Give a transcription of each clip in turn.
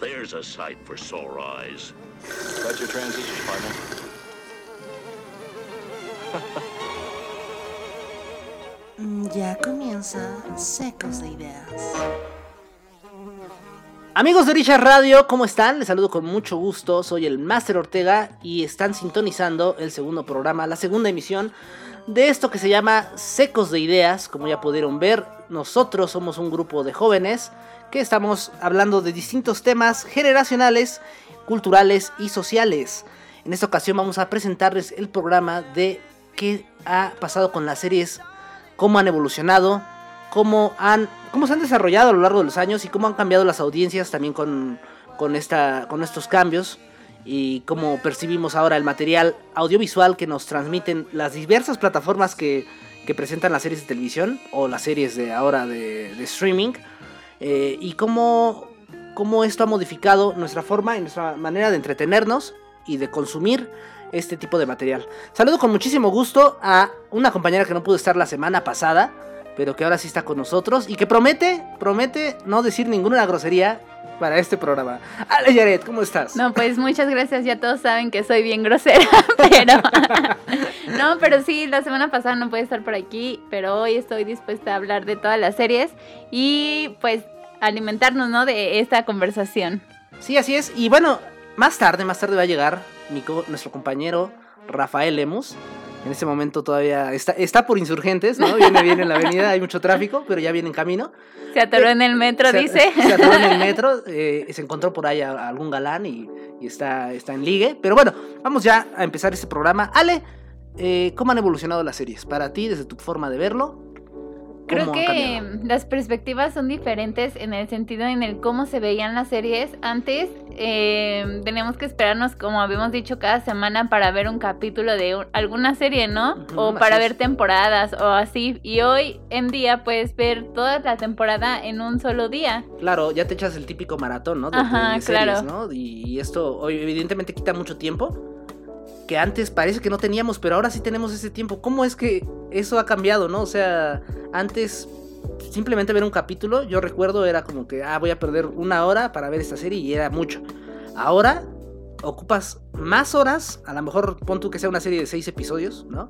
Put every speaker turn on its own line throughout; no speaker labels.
there's a sight for sore eyes.
Got your transistors, partner.
Mm, Ya comienza Secos de Ideas.
Amigos de Richard Radio, ¿cómo están? Les saludo con mucho gusto, soy el Master Ortega y están sintonizando el segundo programa, la segunda emisión de esto que se llama Secos de Ideas. Como ya pudieron ver, nosotros somos un grupo de jóvenes que estamos hablando de distintos temas generacionales, culturales y sociales. En esta ocasión vamos a presentarles el programa de qué ha pasado con las series, cómo han evolucionado, cómo han cómo se han desarrollado a lo largo de los años y cómo han cambiado las audiencias también con, con, esta, con estos cambios y cómo percibimos ahora el material audiovisual que nos transmiten las diversas plataformas que, que presentan las series de televisión o las series de ahora de, de streaming eh, y cómo, cómo esto ha modificado nuestra forma y nuestra manera de entretenernos y de consumir este tipo de material. Saludo con muchísimo gusto a una compañera que no pudo estar la semana pasada, pero que ahora sí está con nosotros y que promete, promete no decir ninguna grosería para este programa. Ale Yaret, ¿cómo estás?
No, pues muchas gracias. Ya todos saben que soy bien grosera, pero no, pero sí, la semana pasada no pude estar por aquí, pero hoy estoy dispuesta a hablar de todas las series y pues alimentarnos, ¿no? De esta conversación.
Sí, así es. Y bueno, más tarde, más tarde va a llegar mi co- nuestro compañero Rafael Lemus. En este momento todavía está, está por insurgentes, ¿no? Viene bien en la avenida, hay mucho tráfico, pero ya viene en camino.
Se atoró en el metro,
se,
dice.
Se atoró en el metro, eh, se encontró por ahí a, a algún galán y, y está, está en ligue. Pero bueno, vamos ya a empezar este programa. Ale, eh, ¿cómo han evolucionado las series? Para ti, desde tu forma de verlo.
Creo
¿cómo han
que las perspectivas son diferentes en el sentido en el cómo se veían las series. Antes eh, teníamos que esperarnos, como habíamos dicho, cada semana para ver un capítulo de un- alguna serie, ¿no? O para ver temporadas o así. Y hoy en día puedes ver toda la temporada en un solo día.
Claro, ya te echas el típico maratón, ¿no? De,
Ajá,
de series,
claro.
¿no? Y, y esto evidentemente quita mucho tiempo. Que antes parece que no teníamos, pero ahora sí tenemos ese tiempo. ¿Cómo es que eso ha cambiado, no? O sea, antes simplemente ver un capítulo, yo recuerdo era como que, ah, voy a perder una hora para ver esta serie y era mucho. Ahora ocupas más horas, a lo mejor pon tú que sea una serie de seis episodios, ¿no?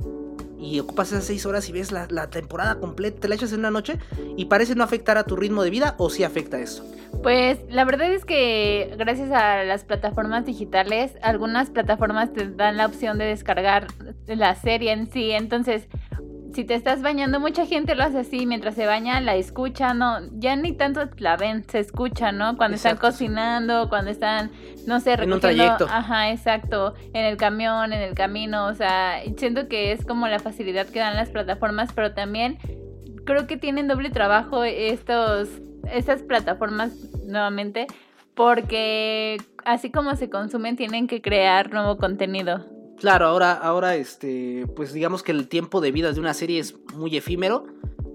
Y ocupas esas seis horas y ves la, la temporada completa, te la echas en una noche y parece no afectar a tu ritmo de vida o sí afecta eso.
Pues la verdad es que gracias a las plataformas digitales, algunas plataformas te dan la opción de descargar la serie en sí. Entonces, si te estás bañando, mucha gente lo hace así, mientras se baña la escucha, no, ya ni tanto la ven, se escucha, ¿no? Cuando están
Exacto,
cocinando, cuando están, no sé,
En un
recogiendo,
trayecto.
ajá, exacto, en el camión, en el camino, o sea, siento que es como la facilidad que dan las plataformas, pero también creo que tienen doble trabajo estos estas plataformas nuevamente porque así como se consumen tienen que crear nuevo contenido.
Claro, ahora, ahora, este, pues digamos que el tiempo de vida de una serie es muy efímero.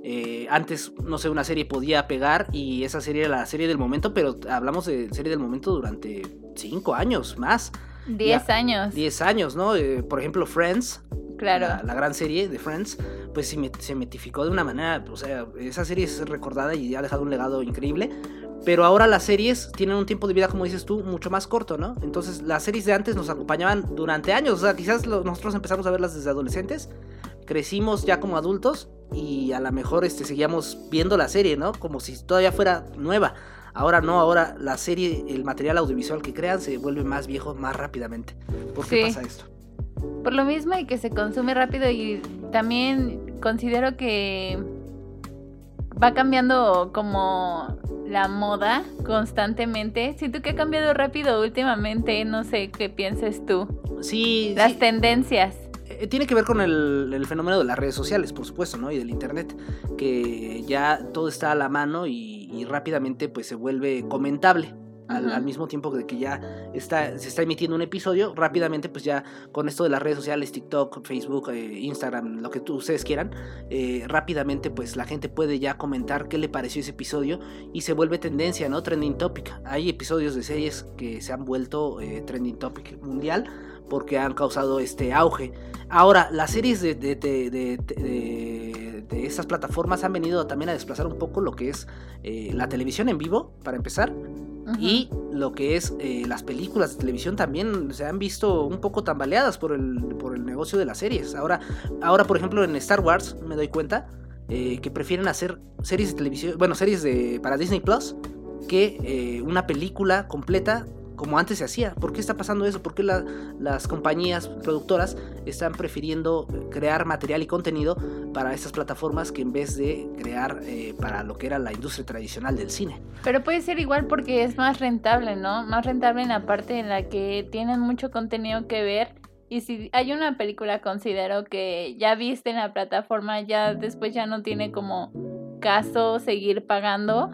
Eh, antes, no sé, una serie podía pegar y esa serie era la serie del momento, pero hablamos de serie del momento durante cinco años más,
10 años.
10 años, ¿no? Eh, por ejemplo, Friends,
claro.
la, la gran serie de Friends, pues se, met- se metificó de una manera, o sea, esa serie es recordada y ha dejado un legado increíble. Pero ahora las series tienen un tiempo de vida, como dices tú, mucho más corto, ¿no? Entonces las series de antes nos acompañaban durante años. O sea, quizás lo- nosotros empezamos a verlas desde adolescentes, crecimos ya como adultos y a lo mejor este, seguíamos viendo la serie, ¿no? Como si todavía fuera nueva. Ahora no, ahora la serie, el material audiovisual que crean se vuelve más viejo más rápidamente. ¿Por qué
Sí.
pasa esto?
Por lo mismo y que se consume rápido y también considero que va cambiando como la moda constantemente. Siento que ha cambiado rápido últimamente, no sé qué pienses tú.
Sí,
Las
sí.
tendencias.
Eh, Tiene que ver con el, el fenómeno de las redes sociales, por supuesto, ¿no? Y del internet, que ya todo está a la mano y, y rápidamente pues se vuelve comentable. Al, mismo tiempo de que ya está, se está emitiendo un episodio, rápidamente pues ya con esto de las redes sociales, TikTok, Facebook, eh, Instagram, lo que tú, ustedes quieran, eh, rápidamente pues la gente puede ya comentar qué le pareció ese episodio y se vuelve tendencia, ¿no? Trending topic. Hay episodios de series que se han vuelto eh, trending topic mundial porque han causado este auge. Ahora, las series de, de, de- de- estas plataformas han venido también a desplazar un poco lo que es la televisión en vivo, para empezar, Y lo que es eh, las películas de televisión también se han visto un poco tambaleadas por el, por el negocio de las series. Ahora, ahora, por ejemplo, en Star Wars me doy cuenta eh, que prefieren hacer series de televisión, bueno, series de, para Disney Plus, que eh, una película completa como antes se hacía. ¿Por qué está pasando eso? ¿Por qué la- las compañías productoras están prefiriendo crear material y contenido para estas plataformas que en vez de crear eh, para lo que era la industria tradicional del cine?
Pero puede ser igual porque es más rentable, ¿no? Más rentable en la parte en la que tienen mucho contenido que ver. Y si hay una película, considero que ya viste en la plataforma, ya después ya no tiene como caso seguir pagando.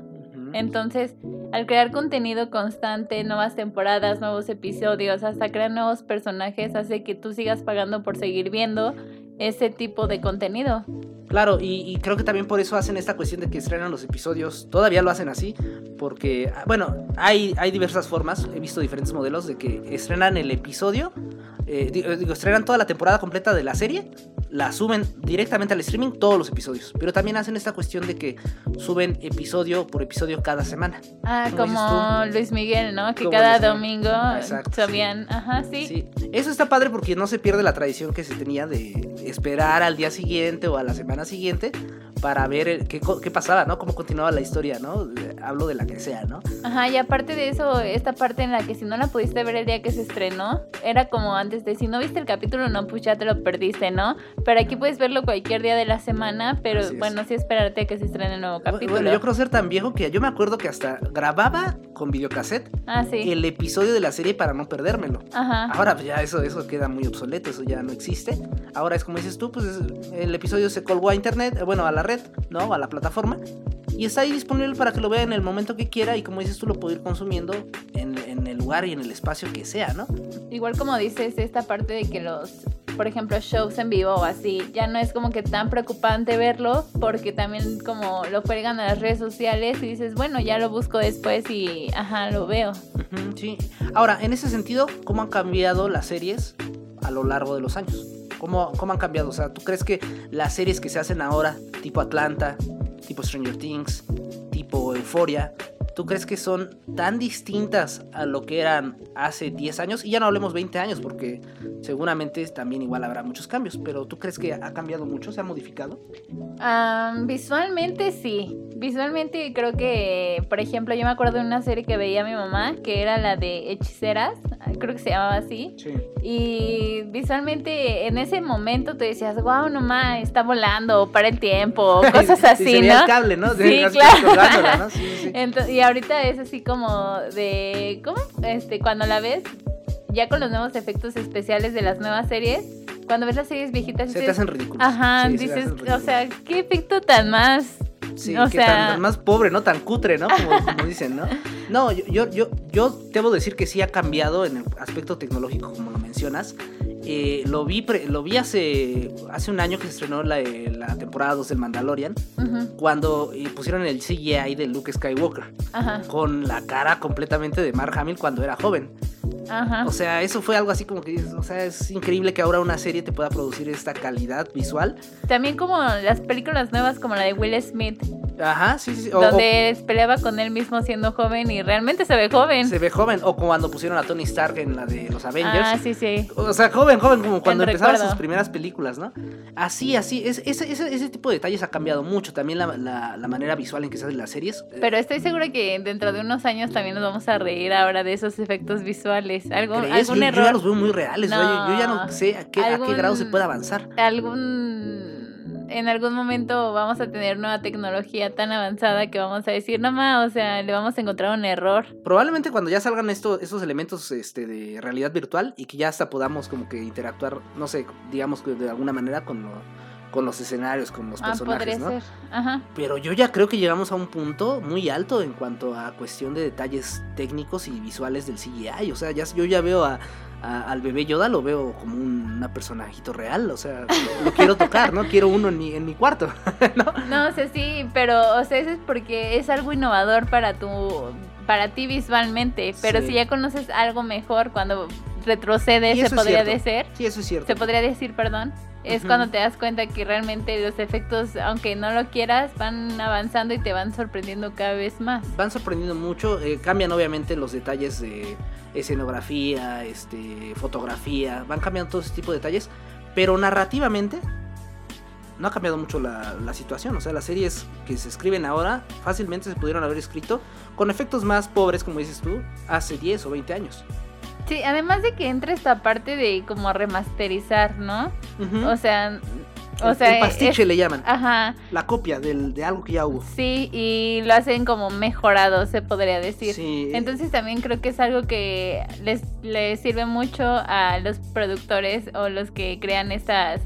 Entonces, al crear contenido constante, nuevas temporadas, nuevos episodios, hasta crear nuevos personajes, hace que tú sigas pagando por seguir viendo ese tipo de contenido.
Claro, y, y creo que también por eso hacen esta cuestión de que estrenan los episodios. Todavía lo hacen así, porque, ah, bueno, hay, hay diversas formas. He visto diferentes modelos de que estrenan el episodio, eh, eh, digo, estrenan toda la temporada completa de la serie, la suben directamente al streaming, todos los episodios. Pero también hacen esta cuestión de que suben episodio por episodio cada semana.
Ah,
Como.
Luis Miguel, ¿no? Que cada domingo subían, ajá, sí.
Sí, eso está padre porque no se pierde la tradición que se tenía de esperar al día siguiente o a la semana siguiente para ver el- qué, pasaba, ¿no? Cómo continuaba la historia, ¿no? Hablo de la que sea, ¿no?
Ajá, y aparte de eso, esta parte en la que si no la pudiste ver el día que se estrenó, era como antes de si no viste el capítulo, no, pues ya te lo perdiste, ¿no? Pero aquí puedes verlo cualquier día de la semana, pero bueno, sí esperarte a que se estrene el nuevo capítulo.
Bueno, yo creo ser tan viejo que yo me acuerdo que hasta grababa con videocassette
Ah, sí.
el episodio de la serie para no perdérmelo.
Ajá.
Ahora pues ya eso, eso queda muy obsoleto, eso ya no existe. Ahora es como dices tú, pues es- el episodio se colgó a internet, bueno, a la red, ¿no? A la plataforma. Y está ahí disponible para que lo vea en el momento que quiera y como dices tú lo puede ir consumiendo en, en el lugar y en el espacio que sea, ¿no?
Igual como dices, esta parte de que los, por ejemplo, shows en vivo o así, ya no es como que tan preocupante verlo, porque también como lo cuelgan a las redes sociales y dices, bueno, ya lo busco después y, ajá, lo veo.
Sí. Ahora, en ese sentido, ¿cómo han cambiado las series a lo largo de los años? ¿Cómo, ¿Cómo han cambiado? O sea, ¿tú crees que las series que se hacen ahora, tipo Atlanta, tipo Stranger Things, tipo Euphoria, ¿tú crees que son tan distintas a lo que eran hace 10 años? Y ya no hablemos 20 años, porque seguramente también igual habrá muchos cambios, pero ¿tú crees que ha cambiado mucho? ¿Se ha modificado?
Ah, visualmente sí. Visualmente creo que, por ejemplo, yo me acuerdo de una serie que veía mi mamá, que era la de Hechiceras, creo que se llamaba así.
Sí.
Y visualmente en ese momento te decías, wow, nomás está volando, para el tiempo, cosas así,
se veía
¿no?
el cable, ¿no?
Sí.
Sí, sí, sí.
Y ahorita es así como de, ¿cómo? Este, cuando la ves, ya con los nuevos efectos especiales de las nuevas series, cuando ves las series viejitas,
Se te
dices,
hacen ridículos.
ajá,
Sí, se te
dices,
hacen
o sea, qué efecto tan más,
Sí,
o
que
sea-
tan, tan más pobre, ¿no? Tan cutre, ¿no? Como, como dicen, ¿no? No, yo, yo, yo, yo debo decir que sí ha cambiado en el aspecto tecnológico, como lo mencionas. Eh, lo vi, pre- lo vi hace, hace un año que se estrenó la, la temporada 2 del Mandalorian, cuando eh, pusieron el CGI de Luke Skywalker,
ajá,
con la cara completamente de Mark Hamill cuando era joven.
ajá.
O sea, eso fue algo así como que, o sea, es increíble que ahora una serie te pueda producir esta calidad visual.
También como las películas nuevas como la de Will Smith,
Ajá, sí, sí. o-
donde peleaba con él mismo siendo joven y realmente se ve joven.
se ve joven. O cuando pusieron a Tony Stark en la de los Avengers.
Ah, sí, sí.
O sea, joven, joven, como cuando empezaban sus primeras películas, ¿no? Así, así, es, ese, ese, ese tipo de detalles ha cambiado mucho. También la, la- la manera visual en que se hacen las series.
Pero estoy segura que dentro de unos años también nos vamos a reír ahora de esos efectos visuales. ¿Algún,
¿crees?
algún
yo, yo
error?
ya los veo muy reales. o sea, yo, yo ya no
No.
sé a qué, a qué grado se puede avanzar.
algún en algún momento vamos a tener nueva tecnología tan avanzada que vamos a decir, no más, o sea, le vamos a encontrar un error.
Probablemente cuando ya salgan esto, estos elementos este, de realidad virtual y que ya hasta podamos como que interactuar, no sé, digamos que de alguna manera con, lo- con los escenarios, con los
Ah,
personajes, ¿no?
ser. Ajá.
Pero yo ya creo que llegamos a un punto muy alto en cuanto a cuestión de detalles técnicos y visuales del CGI. O sea, ya, yo ya veo a, a- al bebé Yoda, lo veo como un una personajito real. O sea, lo, lo quiero tocar, ¿no? Quiero uno en mi, en mi cuarto.
No, o sea, sí, pero o sea, eso es porque es algo innovador para tu para ti visualmente, pero
Sí.
si ya conoces algo mejor cuando retrocede, se podría decir,
Sí, eso es cierto.
se podría decir, perdón. es cuando te das cuenta que realmente los efectos, aunque no lo quieras, van avanzando y te van sorprendiendo cada vez más.
Van sorprendiendo mucho, eh, cambian obviamente los detalles de escenografía, este, fotografía, van cambiando todo ese tipo de detalles, pero narrativamente no ha cambiado mucho la, la situación, o sea, las series que se escriben ahora fácilmente se pudieron haber escrito con efectos más pobres, como dices tú, hace 10 o 20 años.
Sí, además de que entra esta parte de como remasterizar, ¿no? O sea, o
el,
sea,
el pastiche
es-
le llaman,
ajá,
la copia del, de algo que ya hubo.
sí, y lo hacen como mejorado, se podría decir.
Sí,
Entonces también creo que es algo que les, les sirve mucho a los productores o los que crean estas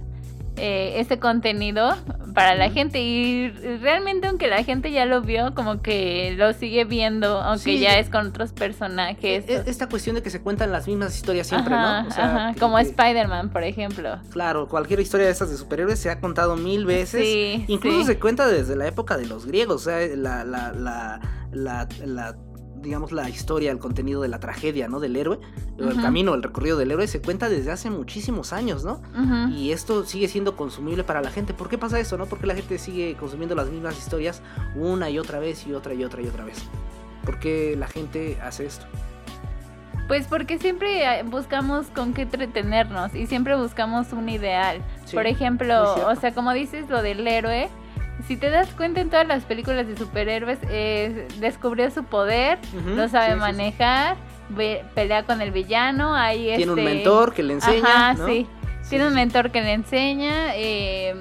eh, este contenido para la gente y realmente aunque la gente ya lo vio como que lo sigue viendo aunque
Sí.
ya es con otros personajes
e- esta cuestión de que se cuentan las mismas historias siempre,
Ajá,
¿no? O sea, que-
como
que-
Spider-Man por ejemplo
Claro, cualquier historia de esas de superhéroes se ha contado mil veces.
sí
Incluso
sí.
se cuenta desde la época de los griegos, o sea, la, la, la, la, la- digamos, la historia, el contenido de la tragedia, ¿no? Del héroe, el camino, el recorrido del héroe, se cuenta desde hace muchísimos años, ¿no? Y esto sigue siendo consumible para la gente. ¿Por qué pasa eso, no? Porque la gente sigue consumiendo las mismas historias una y otra vez y otra y otra y otra vez. ¿Por qué la gente hace esto?
Pues porque siempre eh, buscamos con qué entretenernos y siempre buscamos un ideal.
Sí,
Por ejemplo, o sea, como dices lo del héroe, si te das cuenta en todas las películas de superhéroes, eh, descubrió su poder,
Ujú,
lo sabe
sí, sí, sí.
manejar, ve- pelea con el villano, ahí
Tiene un
este-
mentor que le enseña,
Ajá,
¿no?
sí.
Sí,
Tiene
sí,
un
sí.
mentor que le enseña, eh,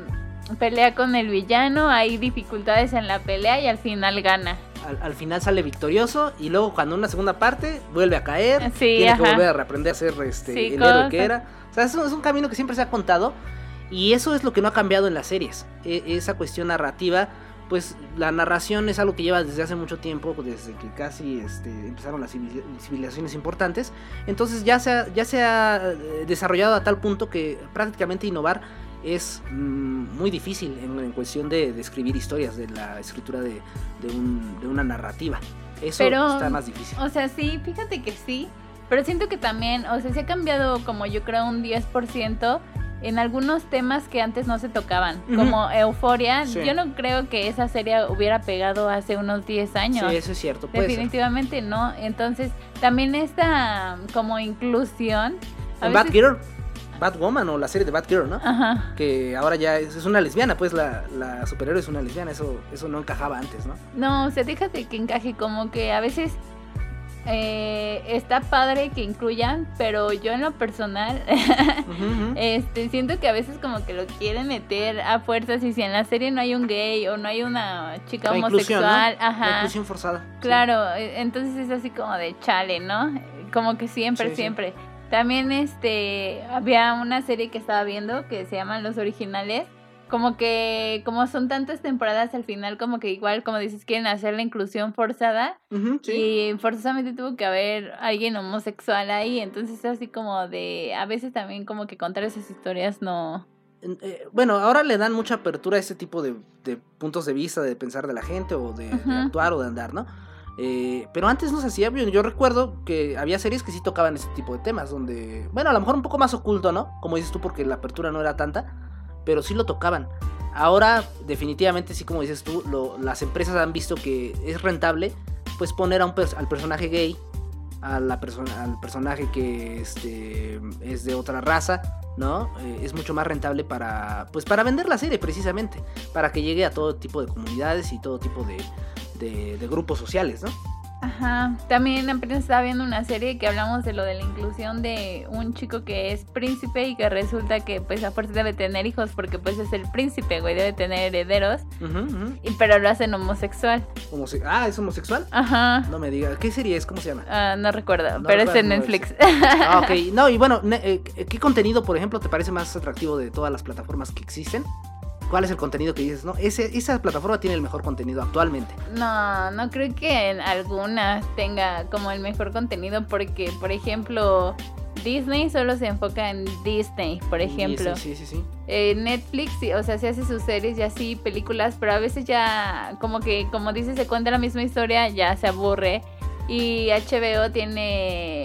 pelea con el villano, hay dificultades en la pelea y al final gana.
al, al final sale victorioso y luego cuando una segunda parte vuelve a caer,
Sí,
tiene que volver a reaprender a ser este,
Sí,
el héroe que era. O sea, es un, es un camino que siempre se ha contado y eso es lo que no ha cambiado en las series. E- esa cuestión narrativa, pues la narración es algo que lleva desde hace mucho tiempo, desde que casi este, empezaron las civili- civilizaciones importantes. Entonces ya se ha, ya se ha eh, desarrollado a tal punto que prácticamente innovar es mm, muy difícil en, en cuestión de, de escribir historias, de la escritura de, de un- de una narrativa. Eso
Pero,
está más difícil.
O sea, sí, fíjate que sí, pero siento que también, o sea, se ha cambiado como yo creo un 10% en algunos temas que antes no se tocaban, como Euforia.
Sí.
Yo no creo que esa serie hubiera pegado hace unos 10 años.
Sí, eso es cierto.
Definitivamente no. Entonces, también esta como inclusión. a veces-
Batgirl, Batwoman o la serie de Batgirl, ¿no?
Ajá.
Que ahora ya es, es una lesbiana, pues la, la superhéroe es una lesbiana, eso, eso no encajaba antes, ¿no?
No, o sea, déjate que encaje como que a veces eh, está padre que incluyan, pero yo en lo personal este siento que a veces como que lo quieren meter a fuerzas y si en la serie no hay un gay o no hay una chica
La inclusión, ¿no?
homosexual,
La
ajá.
inclusión forzada.
Claro, eh, entonces es así como de chale, ¿no? Como que siempre,
Sí, sí.
siempre. También este había una serie que estaba viendo que se llaman Los Originales. Como que, como son tantas temporadas al final, como que igual, como dices, quieren hacer la inclusión forzada.
Sí.
Y forzosamente tuvo que haber alguien homosexual ahí. Entonces es así como de, a veces también como que contar esas historias no...
Eh, bueno, ahora le dan mucha apertura a este tipo de, de puntos de vista, de pensar de la gente o de, actuar o de andar, ¿no? Eh, pero antes no se hacía bien. Yo recuerdo que había series que sí tocaban ese tipo de temas, donde, bueno, a lo mejor un poco más oculto, ¿no? Como dices tú, porque la apertura no era tanta, pero sí lo tocaban. Ahora, definitivamente, sí, como dices tú, lo- las empresas han visto que es rentable, pues poner a un al personaje gay, a la persona, al personaje que este, es de otra raza, ¿no? Eh, es mucho más rentable para, pues, para vender la serie, precisamente, para que llegue a todo tipo de comunidades y todo tipo de, de- de grupos sociales, ¿no?
Ajá, también apenas estaba viendo una serie que hablamos de lo de la inclusión de un chico que es príncipe y que resulta que pues a fuerza debe tener hijos porque pues es el príncipe, güey, debe tener herederos,
ujú.
y, pero lo hacen homosexual.
Homose- ah, ¿es homosexual?
Ajá,
No me diga, ¿qué serie es? ¿Cómo se llama?
ah, no recuerdo,
No
pero es en
no,
Netflix.
Ah, ok. No, y bueno, eh, ¿qué contenido, por ejemplo, te parece más atractivo de todas las plataformas que existen? ¿Cuál es el contenido que dices, no? Ese, esa plataforma tiene el mejor contenido actualmente.
No, no creo que en algunas tenga como el mejor contenido porque, por ejemplo, Disney solo se enfoca en Disney, por ejemplo.
Sí, sí, sí. sí.
Eh, Netflix, o sea, se hace sus series y así, películas, pero a veces ya, como que, como dices, se cuenta la misma historia, ya se aburre. Y HBO tiene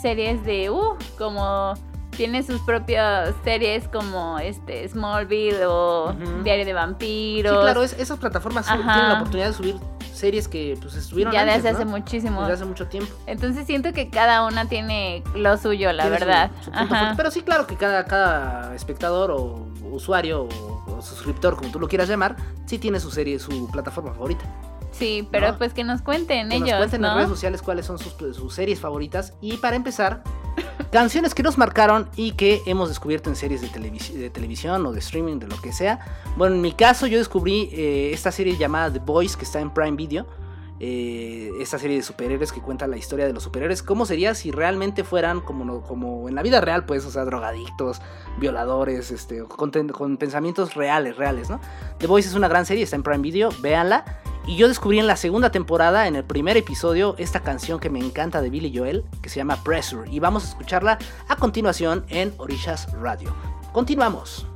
series de, uh, como tiene sus propias series como este Smallville o. Diario de
Sí,
Vampiros.
claro, es- esas plataformas
Ajá.
tienen la oportunidad de subir series que pues estuvieron
ya
antes,
desde hace
¿no?
muchísimo.
Desde hace mucho tiempo.
Entonces siento que cada una tiene lo suyo, la
Tiene
verdad.
su
Ajá.
Pero sí, claro que cada, cada espectador o usuario o, o suscriptor, como tú lo quieras llamar, sí tiene su serie, su plataforma favorita.
Sí, pero
¿no?
pues que nos cuenten
Que
ellos,
nos cuenten en
¿no?
las redes sociales cuáles son sus, sus series favoritas. Y para empezar, canciones que nos marcaron y que hemos descubierto en series de, televis- de televisión o de streaming, de lo que sea. Bueno, en mi caso yo descubrí eh, esta serie llamada The Boys que está en Prime Video. Eh, esta serie de superhéroes que cuenta la historia de los superhéroes. ¿Cómo sería si realmente fueran como, no- como en la vida real, pues, o sea, drogadictos, violadores, este, con, con pensamientos reales, reales, ¿no? The Boys es una gran serie, está en Prime Video, véanla. Y yo descubrí en la segunda temporada, en el primer episodio, esta canción que me encanta de Billy Joel, que se llama Pressure. Y vamos a escucharla a continuación en Orishas Radio. Continuamos.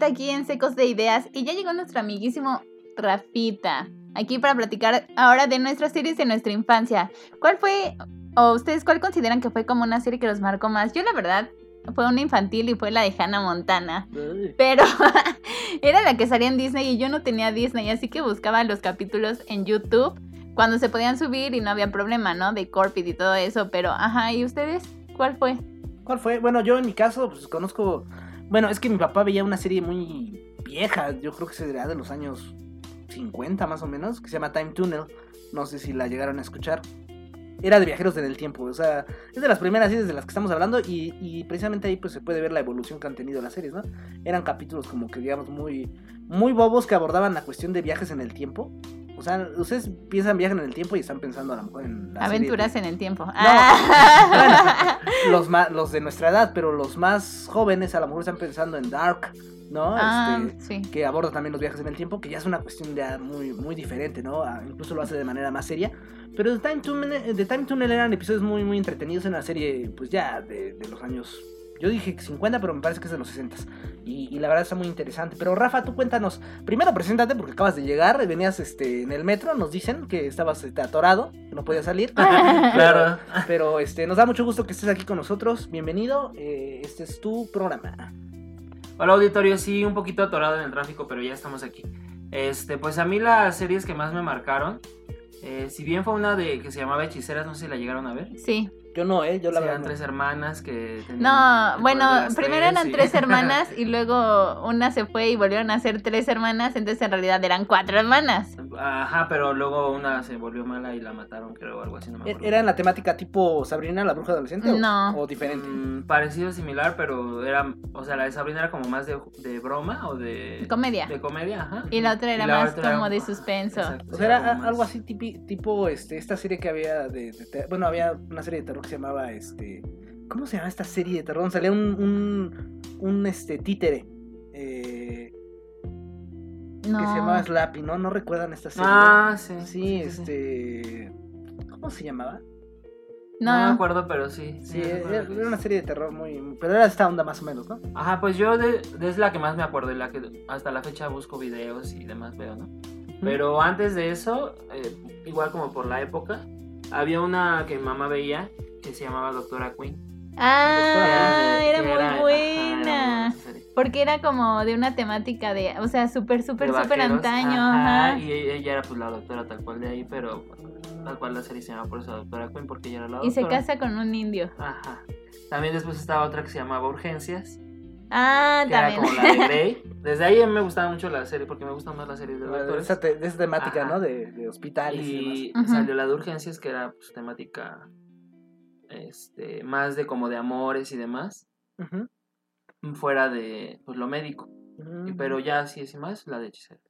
Vuelta aquí en Secos de Ideas y ya llegó nuestro amiguísimo Rafita. Aquí para platicar ahora de nuestras series de nuestra infancia. ¿Cuál fue, o ustedes cuál consideran que fue como una serie que los marcó más? Yo la verdad fue una infantil y fue la de Hannah Montana. Pero era la que salía en Disney y yo no tenía Disney, así que buscaba los capítulos en YouTube cuando se podían subir y no había problema, ¿no? De Corpid y todo eso, pero ajá, ¿y ustedes cuál fue?
¿Cuál fue? Bueno, yo en mi caso, pues conozco. Bueno, es que mi papá veía una serie muy vieja, yo creo que sería de los años 50 más o menos, que se llama Time Tunnel. No sé si la llegaron a escuchar. Era de viajeros en el tiempo, o sea, es de las primeras series de las que estamos hablando y, y precisamente ahí pues se puede ver la evolución que han tenido las series, ¿no? Eran capítulos como que digamos muy, muy bobos que abordaban la cuestión de viajes en el tiempo. O sea, ustedes piensan viajes en el tiempo y están pensando a lo mejor en la serie
Aventuras
de-
en el tiempo. Ah.
los, ma- los de nuestra edad, pero los más jóvenes a lo mejor están pensando en Dark, ¿no?
Ah,
Este,
sí.
que aborda también los viajes en el tiempo, que ya es una cuestión ya muy, muy diferente, ¿no? Ah, incluso lo hace de manera más seria. Pero The Time Tunnel, The Time Tunnel eran episodios muy, muy entretenidos en la serie, pues ya de, de los años... Yo dije 50, pero me parece que es de los 60. Y, y la verdad está muy interesante. Pero Rafa, tú cuéntanos. Primero preséntate porque acabas de llegar. Venías este, en el metro. Nos dicen que estabas este, atorado, que no podías salir.
Claro.
Pero este, nos da mucho gusto que estés aquí con nosotros. Bienvenido. eh, este es tu programa.
Hola auditorio, sí, un poquito atorado en el tráfico, pero ya estamos aquí. Este, pues a mí las series que más me marcaron, eh, si bien fue una de que se llamaba Hechiceras, no sé si la llegaron a ver.
Sí.
Yo no, ¿eh? Yo la
Sí,
verdad.
eran tres hermanas que tenían
No, bueno, primero eran
y-
tres hermanas y luego una se fue y volvieron a ser tres hermanas, entonces en realidad eran cuatro hermanas.
Ajá, pero luego una se volvió mala y la mataron, creo, o algo así, no me
¿E-
acuerdo.
¿Era en la temática tipo Sabrina, la bruja adolescente? o-
No.
O, diferente?
Mm, parecido, similar, pero era, o sea, la de Sabrina era como más de, de broma o de...
Comedia.
De comedia, ajá.
Y la otra era
la
más
otra era-
como de suspenso.
Exacto,
O sea, era
algo
así tipi- tipo este, esta serie que había de, de Bueno, había una serie de terror que se llamaba este. ¿Cómo se llama esta serie de terror? Salía un, un, un este títere. eh,
No.
Que se llamaba Slappy, ¿no? ¿No recuerdan esta serie?
Ah, sí.
Sí,
sí, sí.
este. ¿Cómo se llamaba?
No. me
No.
acuerdo, pero sí.
Sí,
me
era, una serie de terror muy. Pero era esta onda más o menos, ¿no?
Ajá, pues yo de, de- es la que más me acuerdo, y la que hasta la fecha busco videos y demás veo, ¿no? Pero antes de eso, eh, igual como por la época, había una que mamá veía que se llamaba Doctora Queen.
Ah,
Que
era muy
ajá, era muy
buena. Porque era como de una temática de, o sea, súper, súper, súper antaño.
ajá,
Ajá.
Y ella era pues la doctora tal cual de ahí, pero tal cual la serie se llama por eso Doctora Queen, porque ella era la
Y se
doctora.
casa con un indio.
Ajá. También después estaba otra que se llamaba Urgencias,
Ah,
que era como la de Grey. Desde ahí a mí me gustaba mucho la serie, porque me gustan más las series de doctores.
esa, te- esa temática,
Ajá.
¿no? De, de hospitales y,
Y
demás.
Salió la de urgencias, que era pues, temática este, más de como de amores y demás,
demás. Ujú.
fuera de pues, lo médico. Y-
Ujú.
Pero ya así es y más, la de hechiceros.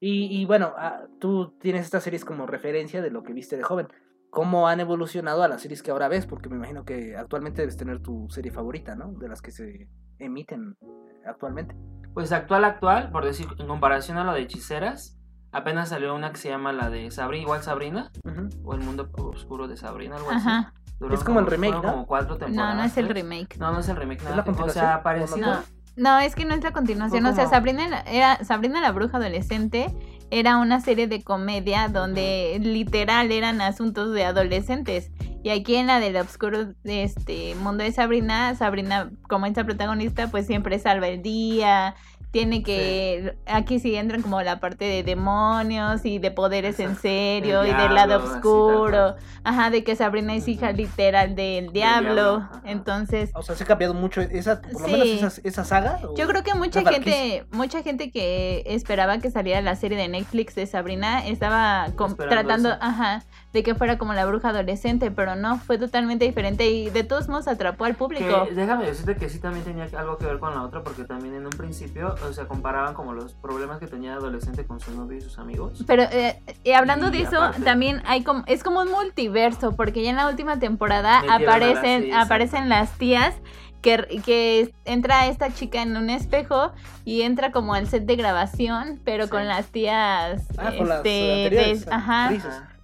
Y, y bueno, ah, tú tienes estas series como referencia de lo que viste de joven. ¿Cómo han evolucionado a las series que ahora ves? Porque me imagino que actualmente debes tener tu serie favorita, ¿no? De las que se emiten actualmente.
Pues actual, actual, por decir, en comparación a la de hechiceras, apenas salió una que se llama la de Sabrina, igual Sabrina,
Ujú.
o El Mundo Oscuro de Sabrina, algo así.
Ajá.
Duró
Es como el remake, ¿no?
como cuatro temporadas.
No, no es el remake.
No, no es el remake,
¿Es
nada.
la
o
continuación?
sea,
¿O
parecido.
No, no, es que no es la continuación. O sea, Sabrina la- era Sabrina la bruja adolescente era una serie de comedia donde literal eran asuntos de adolescentes. Y aquí en la del oscuro este mundo de Sabrina, Sabrina como esta protagonista pues siempre salva el día, tiene que aquí sí entran como la parte de demonios y de poderes en serio
El
y del lado oscuro, ajá, de que Sabrina es hija literal del diablo, entonces
O sea, se ha cambiado mucho esa, por lo menos esa, esa saga. ¿o?
yo creo que mucha gente, mucha gente que esperaba que saliera la serie de Netflix de Sabrina estaba tratando,
eso.
ajá, de que fuera como la bruja adolescente, pero no, fue totalmente diferente y de todos modos atrapó al público.
Que, déjame decirte que sí también tenía algo que ver con la otra, porque también en un principio, o sea, comparaban como los problemas que tenía adolescente con su novio y sus amigos.
Pero eh, y hablando
Y
de eso,
aparte-
también hay como es como un multiverso, porque ya en la última temporada aparecen
sí,
aparecen las tías que, que entra esta chica en un espejo y entra como al set de grabación, pero
Sí.
con las tías
Ah, con las
este, de-. Ajá.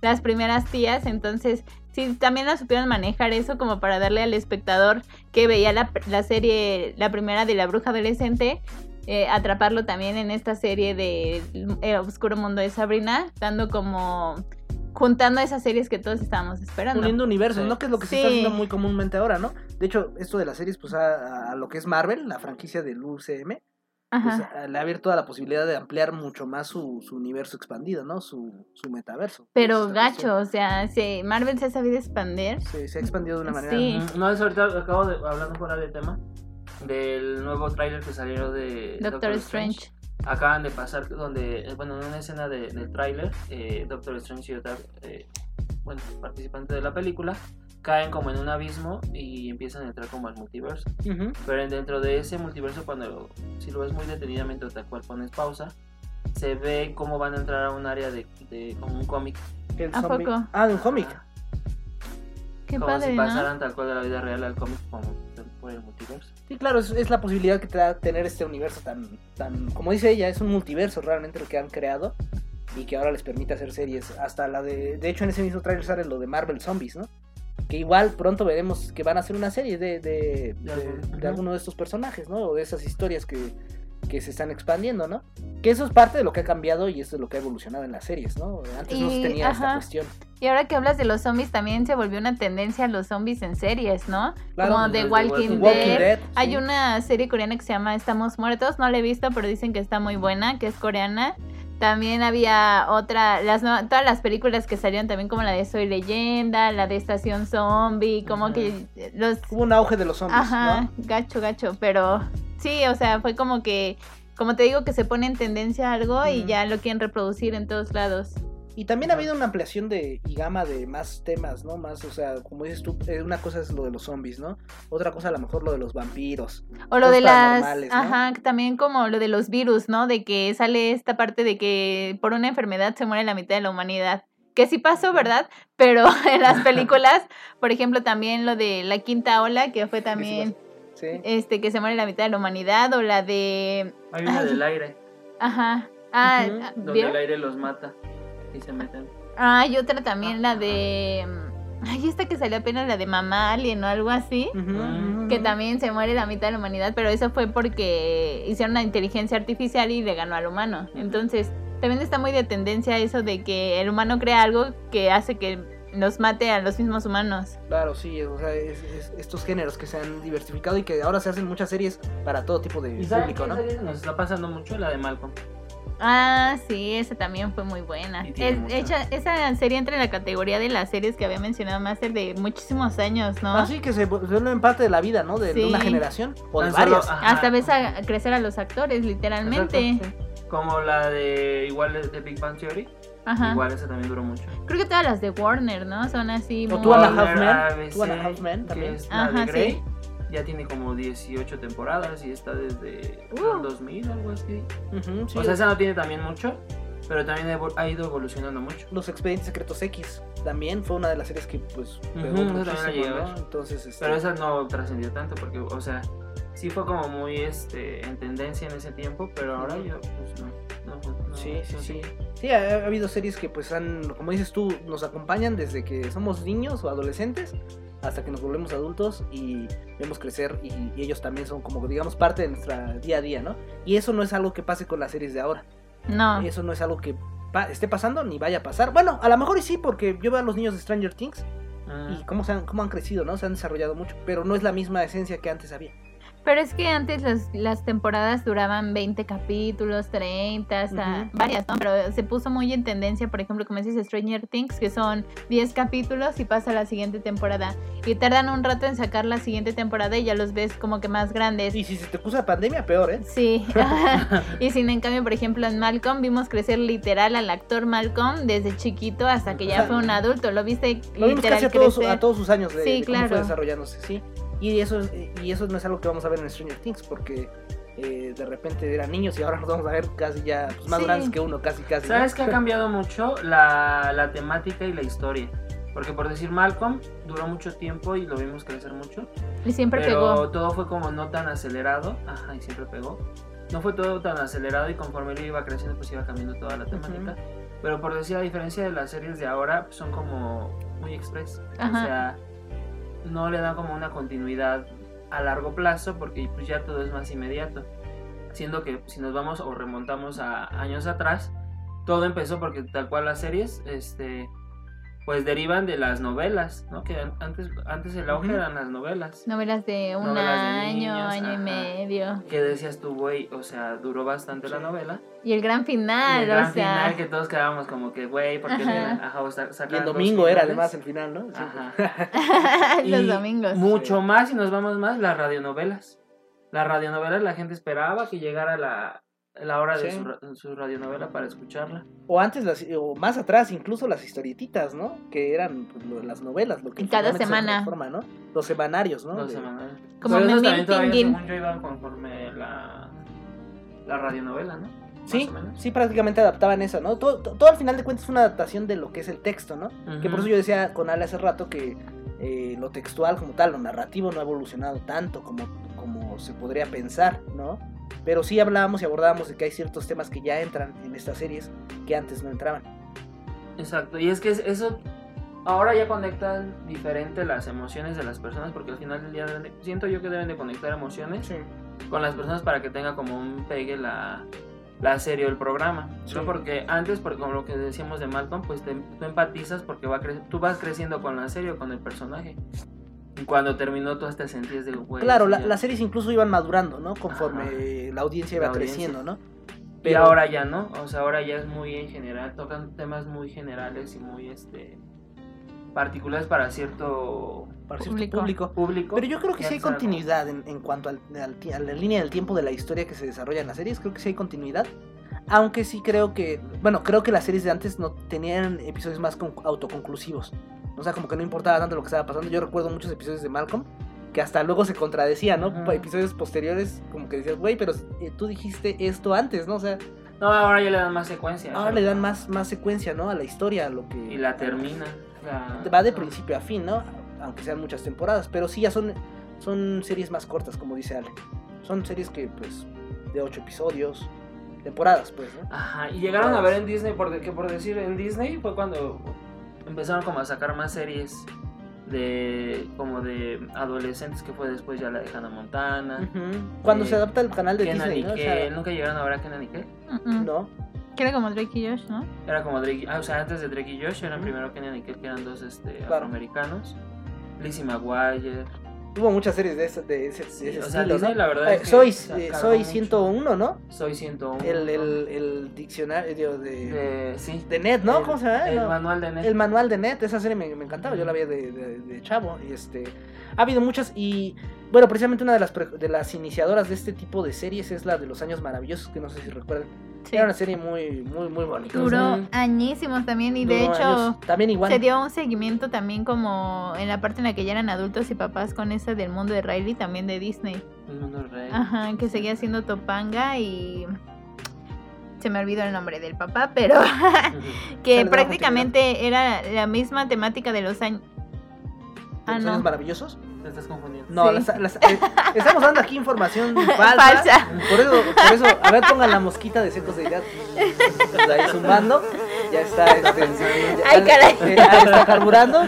Las primeras tías, entonces sí, también la supieron manejar eso como para darle al espectador que veía la, la serie, la primera de la bruja adolescente, eh, atraparlo también en esta serie de El Oscuro Mundo de Sabrina, dando como juntando esas series que todos estábamos esperando.
Uniendo universos. ¿no? Que es lo que se está haciendo muy comúnmente ahora, ¿no? De hecho, esto de las series, pues a, a lo que es Marvel, la franquicia del UCM, pues, a- le ha abierto a la posibilidad de ampliar mucho más su, su universo expandido, ¿no? Su, su metaverso.
Pero gacho, o sea, si Marvel se ha sabido expandir.
Sí, se ha expandido de una manera.
Sí.
No, es ahorita acabo de hablando fuera de tema del nuevo tráiler que salió de
Doctor Strange.
Acaban de pasar donde, eh, bueno, en una escena de- del tráiler, eh, Doctor Strange y otra, eh, bueno, participante de la película, caen como en un abismo y empiezan a entrar como al multiverso. Pero dentro de ese multiverso, cuando si lo ves muy detenidamente o tal cual pones pausa, se ve cómo van a entrar a un área de, de como un cómic.
El
¿A poco?
Ah, de un cómic.
Qué
como
padre,
si
¿no?
pasaran tal cual de la vida real al cómic como por el multiverso.
Sí, claro, es, es la posibilidad que te da tener este universo tan, tan, como dice ella, es un multiverso realmente lo que han creado y que ahora les permite hacer series. Hasta la de, de hecho en ese mismo trailer sale lo de Marvel Zombies, ¿no? Que igual pronto veremos que van a hacer una serie de, de,
De
de- de alguno de estos personajes, ¿no? O de esas historias que, que se están expandiendo, ¿no? Que eso es parte de lo que ha cambiado y eso es lo que ha evolucionado en las series, ¿no? Antes no se tenía esta
ajá.
cuestión.
Y ahora que hablas de los zombies, también se volvió una tendencia a los zombies en series, ¿no?
Claro,
Como The
The
Walking,
Walking
Dead.
Walking Dead,
Hay
sí.
una serie coreana que se llama Estamos Muertos, no la he visto, pero dicen que está muy buena, que es coreana. También había otra, las todas las películas que salieron también como la de Soy Leyenda, la de Estación Zombie, como que los...
Hubo un auge de los zombies,
Ajá,
¿no?
gacho, gacho, pero sí, o sea, fue como que, como te digo, que se pone en tendencia algo y ya lo quieren reproducir en todos lados.
Y también ha habido una ampliación de y gama de más temas, ¿no? Más, o sea, como dices tú, eh, una cosa es lo de los zombies, ¿no? Otra cosa a lo mejor lo de los vampiros.
O lo de las, ajá, también como lo de los virus, ¿no? De que sale esta parte de que por una enfermedad se muere la mitad de la humanidad. Que sí pasó, ¿verdad? Pero en las películas, por ejemplo, también lo de la quinta ola, que fue también,
Sí.
este, que se muere la mitad de la humanidad, o la de,
Hay una
Ay.
del aire,
ajá, ah,
Ujú,
ah,
donde
¿vieron?
el aire los mata y se meten.
Ah, y otra también, la de, mm, ay, esta que salió apenas, la de Mamá Alien o algo así.
Ujú,
Mm.
ujú.
que también se muere la mitad de la humanidad, pero eso fue porque hicieron una inteligencia artificial y le ganó al humano. Entonces, también está muy de tendencia eso de que el humano crea algo que hace que nos mate a los mismos humanos.
Claro, sí, o sea, es- es- estos géneros que se han diversificado y que ahora se hacen muchas series para todo tipo de
¿Y
público, ¿no?
serie nos está pasando mucho? La de Malcolm.
Ah, sí, esa también fue muy buena. Es- hecha- esa serie entra en la categoría de las series que había mencionado Master de muchísimos años, ¿no?
Así que se vu- se vuelven parte de la vida, ¿no? De, de
Sí.
una generación o de
solo-
varias.
ajá.
Hasta ves a crecer a los actores, literalmente.
Exacto, sí. Como la de igual de, de Big Bang Theory.
Ajá.
Igual esa también duró mucho.
Creo que todas las de Warner, ¿no? Son así
O
muy...
Two and a Half Men, Two and a Half Men también.
es la
Ajá,
de Grey.
sí.
Ya tiene como 18 temporadas y está desde
Uh.
el 2000 algo así.
Sí,
o sea, esa no tiene también mucho, pero también ha ido evolucionando mucho.
Los Expedientes Secretos X también fue una de las series que pues pegó
ver.
Entonces, este,
Pero esa no trascendió tanto porque, o sea, sí fue como muy este en tendencia en ese tiempo, pero ahora yo pues no. no, no,
Sí, sí, sí. Sí, ha, ha habido series que pues han, como dices tú, nos acompañan desde que somos niños o adolescentes hasta que nos volvemos adultos y vemos crecer y, y ellos también son como digamos parte de nuestra día a día, ¿no? Y eso no es algo que pase con las series de ahora.
No.
Eso no es algo que pa- esté pasando ni vaya a pasar. Bueno, a lo mejor y sí, porque yo veo a los niños de Stranger Things
Ah,
y cómo, se han, cómo han crecido, ¿no? Se han desarrollado mucho, pero no es la misma esencia que antes había.
Pero es que antes las, las temporadas duraban 20 capítulos, 30, hasta varias, ¿no? Pero se puso muy en tendencia, por ejemplo, como dices Stranger Things, que son 10 capítulos y pasa la siguiente temporada. Y tardan un rato en sacar la siguiente temporada y ya los ves como que más grandes.
Y si se te puso pandemia, peor, ¿eh?
Sí, y sin en cambio, por ejemplo, en Malcolm vimos crecer literal al actor Malcolm desde chiquito hasta que ya fue un adulto. Lo viste
Lo vimos
literal
casi a todos,
crecer.
a todos sus años de,
Sí,
de cómo fue
claro.
desarrollándose, sí. Y eso, es- y eso no es algo que vamos a ver en Stranger Things, porque eh, de repente eran niños y ahora nos vamos a ver casi ya pues, más
Sí.
grandes que uno, casi, casi. ¿no?
¿Sabes que ha cambiado mucho la, la temática y la historia? Porque por decir Malcolm duró mucho tiempo y lo vimos crecer mucho.
Y siempre
pero
pegó.
todo fue como no tan acelerado. Ajá, y siempre pegó. No fue todo tan acelerado y conforme él iba creciendo pues iba cambiando toda la temática. Pero por decir, a diferencia de las series de ahora, pues, son como muy express.
Ajá.
O sea, no le dan como una continuidad a largo plazo porque pues ya todo es más inmediato. Siendo que si nos vamos o remontamos a años atrás, todo empezó porque tal cual las series, este, pues derivan de las novelas, ¿no? Que an- antes, antes el auge
Ujú.
eran las novelas.
Novelas de un
Novelas de
año,
niños,
año y medio.
Que decías tú, güey, o sea, duró bastante la novela.
Y el gran
Y
final,
el gran
o sea.
final que todos quedábamos como que, güey, porque
Ajá.
ajá,
Y el domingo era además el final, ¿no?
Ajá.
Los
Y
domingos.
Mucho más, y nos vamos más, las radionovelas. Las radionovelas la gente esperaba que llegara la, la hora de su, ra- su radionovela para escucharla.
O antes, las, o más atrás, incluso las historietitas, ¿no? Que eran pues, lo- las novelas, lo que
Y cada
finalmente se
semana.
transforma, ¿no? Los semanarios, ¿no?
Dos
De-
semanas.
Como
Pero esos
Memín
también todavía,
Pinguín.
según yo, iban conforme la, la radionovela, ¿no? Más
Sí,
o menos.
sí, prácticamente adaptaban eso, ¿no? Todo, todo, todo al final de cuentas es una adaptación de lo que es el texto, ¿no? Que por eso yo decía con Ale hace rato que eh, lo textual como tal, lo narrativo no ha evolucionado tanto como, como se podría pensar, ¿no? Pero sí hablábamos y abordábamos de que hay ciertos temas que ya entran en estas series que antes no entraban.
Exacto, y es que es- eso ahora ya conectan diferente las emociones de las personas porque al final del día deben de- siento yo que deben de conectar emociones con las personas para que tenga como un pegue la, la serie o el programa.
Sí.
¿no? Porque antes, por, como lo que decíamos de Malcolm, pues te- tú empatizas porque va cre- tú vas creciendo con la serie o con el personaje. Y cuando terminó tú hasta sentías de güey.
claro, la-
ya".
las series incluso iban madurando, ¿no? Conforme
Ajá.
la audiencia iba
La audiencia.
creciendo, ¿no?
Y ahora ya no, o sea, ahora ya es muy en general, tocan temas muy generales y muy este particulares para cierto
para cierto
Público.
público.
público.
Pero yo creo que sí hay continuidad en, en cuanto al- a la línea del tiempo de la historia que se desarrolla en las series. Creo que sí hay continuidad. Aunque sí creo que, bueno, creo que las series de antes no tenían episodios más con- autoconclusivos. O sea, como que no importaba tanto lo que estaba pasando. Yo recuerdo muchos episodios de Malcolm que hasta luego se contradecían, ¿no? Episodios posteriores como que decías, güey, pero eh, tú dijiste esto antes, ¿no? O sea,
No, ahora ya le dan más secuencia.
ahora le dan más, más secuencia, ¿no? A la historia, a lo que...
Y la termina. o sea,
va de principio a fin, ¿no? Aunque sean muchas temporadas, pero sí ya son, son series más cortas, como dice Ale. Son series que, pues, de ocho episodios, temporadas, pues, ¿no?
Ajá, y llegaron a ver en Disney, por de- que por decir, en Disney fue cuando empezaron como a sacar más series de como de adolescentes que fue después ya la de Hannah Montana.
Cuando
Eh,
se adapta el canal de
Kenan
Disney,
y
¿no? O sea,
nunca llegaron a ver a Kenan y
no.
Que era como Drake y Josh, ¿no?
Era como Drake, ah, o sea, antes de Drake y Josh eran primero Kenan y Kel, que eran dos este,
Claro.
afroamericanos. Lizzie McGuire.
Hubo muchas series de ese, de ese, de
Sí,
ese
o sea,
estilo,
Disney
¿no?
la verdad
Eh,
es que
soy, eh, soy
mucho.
101, ¿no?
Soy 101.
El, el, el diccionario de,
de, sí.
de Net, ¿no?
El-
¿Cómo se llama?
El
No.
manual de Net.
El manual de Net, esa serie me, me encantaba, yo la veía de, de- de chavo y este ha habido muchas y bueno, precisamente una de las pre- de las iniciadoras de este tipo de series es la de los años maravillosos, que no sé si recuerdan.
Sí.
Era una serie muy muy muy bonita.
Duró
Ujú.
añísimos también y de hecho
años. también igual.
se dio un seguimiento también como en la parte en la que ya eran adultos y papás con esa del mundo de Riley también de Disney.
El mundo rey.
Ajá, que seguía siendo Topanga y se me olvidó el nombre del papá, pero que
de
prácticamente era la misma temática de los años.
¿De
Ah, no.
maravillosos?
Te estás confundiendo.
No,
Sí.
las- las- eh, estamos dando aquí información falsa.
Falsa.
Por eso, por eso, a ver, pongan la mosquita de secos de ideas. Ahí zumbando. Ya está, este, ya-
Ay, caray.
eh, está carburando.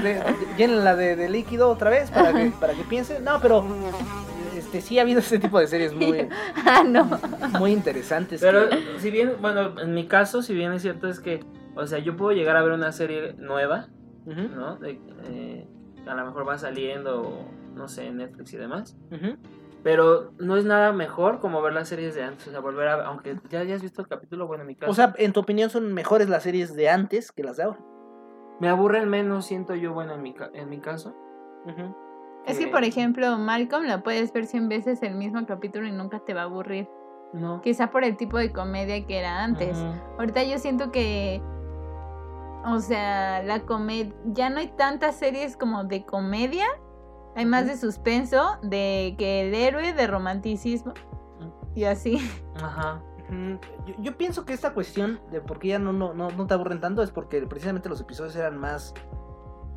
Llénenla de, de líquido otra vez para que, para que piensen. No, pero este, sí ha habido este tipo de series muy,
Ah, no.
muy interesantes.
Pero
que-
si bien, bueno, en mi caso, si bien es cierto es que, o sea, yo puedo llegar a ver una serie nueva, ¿no? De- eh, a lo mejor va saliendo, no sé, en Netflix y demás. Pero no es nada mejor como ver las series de antes. O sea, volver a. Aunque ya hayas visto el capítulo, bueno, en mi caso.
O sea, en tu opinión son mejores las series de antes que las de ahora.
me aburren menos, siento yo, bueno, en mi, ca- en mi caso.
Es que,
que-
por ejemplo, Malcolm la puedes ver 100 veces el mismo capítulo y nunca te va a aburrir.
No.
Quizá por el tipo de comedia que era antes. Ahorita yo siento que, o sea, la comedia, ya no hay tantas series como de comedia, hay más de suspenso, de que el héroe, de romanticismo y así.
Ajá.
Yo, yo pienso que esta cuestión de por qué ya no, no, no, no te aburren tanto es porque precisamente los episodios eran más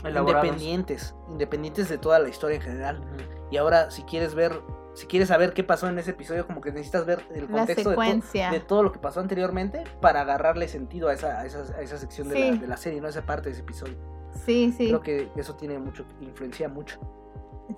Elaborados.
independientes, independientes de toda la historia en general. Y ahora si quieres ver, si quieres saber qué pasó en ese episodio, como que necesitas ver el contexto de, to-
secuencia.
de todo lo que pasó anteriormente para agarrarle sentido a esa, a esa, a esa sección de, la,
Sí.
de la serie, no a esa parte de ese episodio.
Sí, sí.
Creo que eso tiene mucho, influencia mucho.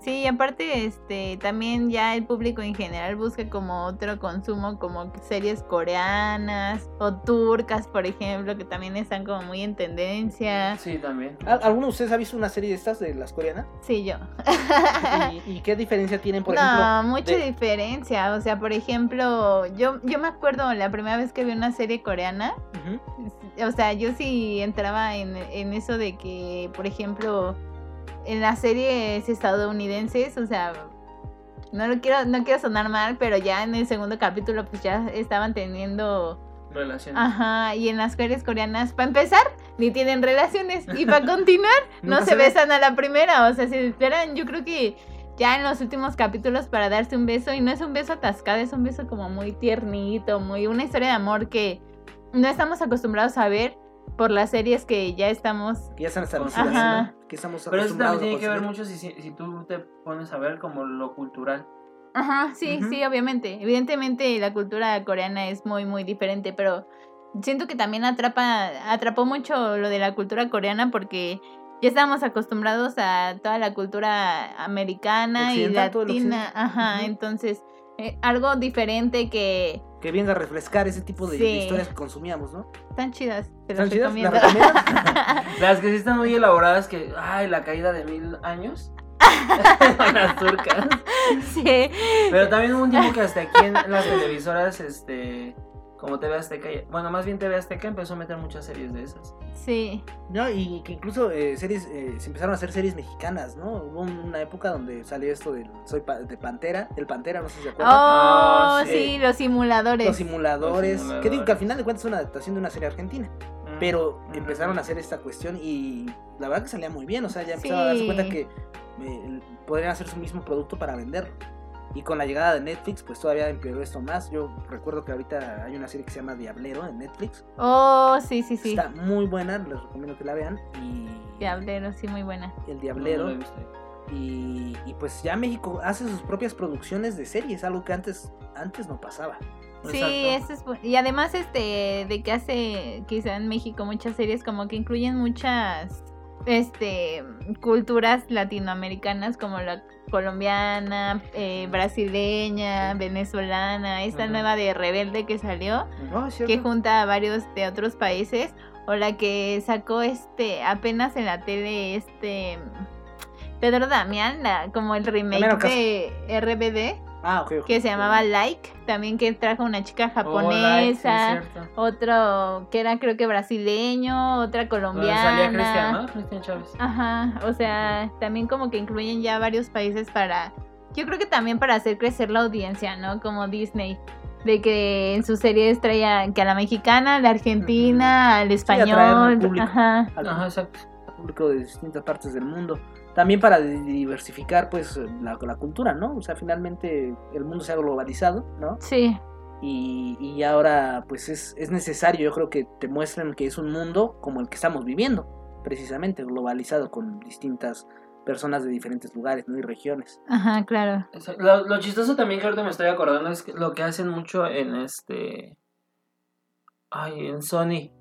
Sí, y aparte, este, también ya el público en general busca como otro consumo, como series coreanas o turcas, por ejemplo, que también están como muy en tendencia.
Sí, también.
¿Al- ¿Alguno de ustedes ha visto una serie de estas de las coreanas?
Sí, yo.
¿Y, y qué diferencia tienen, por
no,
ejemplo?
mucha
de-
diferencia. O sea, por ejemplo, yo, yo me acuerdo la primera vez que vi una serie coreana, o sea, yo sí entraba en, en eso de que, por ejemplo, en las series estadounidenses, o sea, no lo quiero, no quiero sonar mal, pero ya en el segundo capítulo, pues ya estaban teniendo,
Relaciones.
ajá, y en las series coreanas, para empezar, ni tienen relaciones, y para continuar, no se
se
besan a la primera, o sea, se esperan, yo creo que ya en los últimos capítulos para darse un beso, y no es un beso atascado, es un beso como muy tiernito, muy una historia de amor que no estamos acostumbrados a ver por las series que ya estamos.
Que ya están establecidas,
Ajá.
¿no? Que estamos
Pero eso también tiene que ver mucho si, si, si tú te pones a ver como lo cultural.
Ajá, sí, sí, obviamente. Evidentemente la cultura coreana es muy, muy diferente, pero siento que también atrapa, atrapó mucho lo de la cultura coreana porque ya estábamos acostumbrados a toda la cultura americana y latina, ajá,
Ujú.
entonces eh, algo diferente que
Que venga a refrescar ese tipo de, historias que consumíamos, ¿no?
están chidas, te
¿Están
las
chidas?
recomiendo.
¿Las
que sí están muy elaboradas que, ay, la caída de mil años. las turcas.
sí.
Pero también hubo un tiempo que hasta aquí en las televisoras, este, como TV Azteca, bueno, más bien TV Azteca empezó a meter muchas series de esas.
Sí,
No, y que incluso eh, series, eh, se empezaron a hacer series mexicanas, ¿no? Hubo una época donde salió esto del Soy Pa- de Pantera, el Pantera, no sé si se
oh,
acuerdan.
Ah,
sí.
sí.
los simuladores.
Los simuladores,
Los
que digo que al final de cuentas es una adaptación de una serie argentina,
Mm,
pero
ujú.
empezaron a hacer esta cuestión y la verdad que salía muy bien, o sea, ya empezaron a darse cuenta que eh, podrían hacer su mismo producto para venderlo. Y con la llegada de Netflix, pues todavía empeoró esto más. Yo recuerdo que ahorita hay una serie que se llama Diablero en Netflix.
Oh, sí, sí, sí.
Está muy buena, les recomiendo que la vean. Y
Diablero, sí, muy buena.
el Diablero.
no
y, y pues ya México hace sus propias producciones de series, algo que antes, antes no pasaba.
Sí, eso es y además este de que hace quizá en México muchas series como que incluyen muchas este culturas latinoamericanas como la colombiana, eh, brasileña, venezolana, esta nueva de Rebelde que salió,
cierto.
que junta a varios de otros países o la que sacó este apenas en la tele este Pedro Damián, la- como el remake de RBD
Ah, ok, ok.
que se llamaba Like, también que trajo una chica
Oh, like, sí,
japonesa, otro que era creo que brasileño, otra
Donde salía Cristian,
colombiana.
¿no? Cristian Chávez.
Ajá, o sea, también como que incluyen ya varios países para, yo creo que también para hacer crecer la audiencia, ¿no? Como Disney, de que en sus series traía que a la mexicana, a la argentina, al
al
español,
público.
ajá.
Al
Ajá, exacto.
público de distintas partes del mundo. También para di- diversificar pues la, la cultura, ¿no? O sea, finalmente el mundo se ha globalizado, ¿no?
Sí,
Y, y ahora pues es, es necesario, yo creo que te muestren que es un mundo como el que estamos viviendo, precisamente, globalizado con distintas personas de diferentes lugares, ¿no? Y regiones.
ajá, claro.
Lo, lo chistoso también que ahorita me estoy acordando es que lo que hacen mucho en este. Ay, en Sony.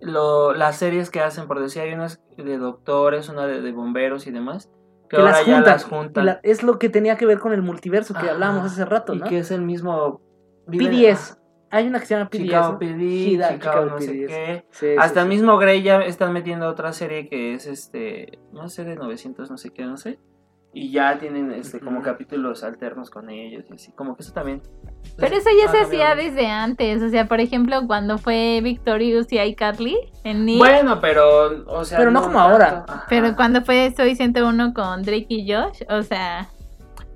Lo, las series que hacen, por decir, hay unas de doctores, una de, de bomberos y demás. Que, ahora ya las juntan.
Y la- es lo que tenía que ver con el multiverso que
Ajá.
hablábamos hace rato,
Y que es el mismo.
PDS. Hay una que se llama PDS.
Chicago
¿no?
PD, Chicago no sé qué.
Sí,
Hasta el
sí.
mismo Grey ya están metiendo otra serie que es este. No sé, de 900, no sé qué, no sé. Y ya tienen este como capítulos alternos con ellos y así, como que eso también.
Pero
pues,
eso ya
ha
se hacía desde antes. O sea, por ejemplo, cuando fue Victorious y iCarly en Nick.
Bueno, pero, o sea.
Pero no como ahora.
ajá.
Pero cuando fue Soy 101 con Drake y Josh, o sea,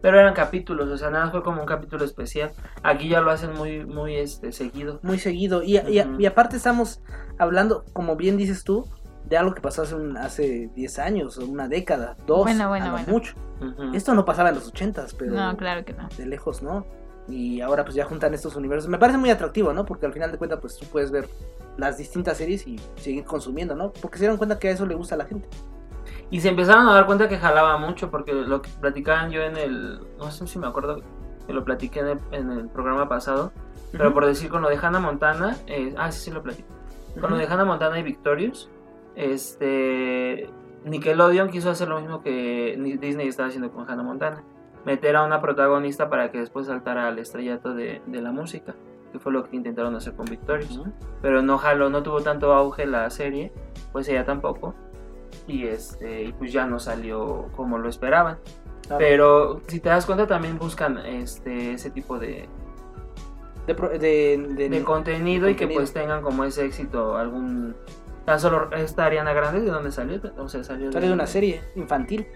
Pero eran capítulos, o sea, nada más fue como un capítulo especial. Aquí ya lo hacen muy, muy este, seguido.
muy seguido. Y, y-
Ujú.
y aparte estamos hablando, como bien dices tú, de algo que pasó hace, un- hace 10 años, o una década, dos,
Bueno, bueno,
a lo
bueno.
mucho.
Ujú.
Esto no pasaba en los 80s, pero
no, claro que no.
de lejos, ¿no? Y ahora pues ya juntan estos universos. Me parece muy atractivo, ¿no? Porque al final de cuentas pues tú puedes ver las distintas series y seguir consumiendo, ¿no? Porque se dieron cuenta que a eso le gusta a la gente.
Y se empezaron a dar cuenta que jalaba mucho, porque lo que platicaban yo en el. No sé si me acuerdo que lo platiqué en el, en el programa pasado. Pero
Ujú.
por decir con lo de Hannah Montana. eh, ah, sí, sí lo platico. Con lo de Hannah Montana y Victorious. Este. Nickelodeon quiso hacer lo mismo que Disney estaba haciendo con Hannah Montana. Meter a una protagonista para que después saltara al estrellato de, de la música. Que fue lo que intentaron hacer con Victorious. Pero no jaló, no tuvo tanto auge la serie. Pues ella tampoco. Y este. Y pues ya no salió como lo esperaban.
Claro.
Pero si te das cuenta también buscan este ese tipo de,
de, de, de-
de contenido y que
contenido.
pues tengan como ese éxito algún tan solo esta Ariana Grande de dónde salió o sea salió
sale de una serie infantil.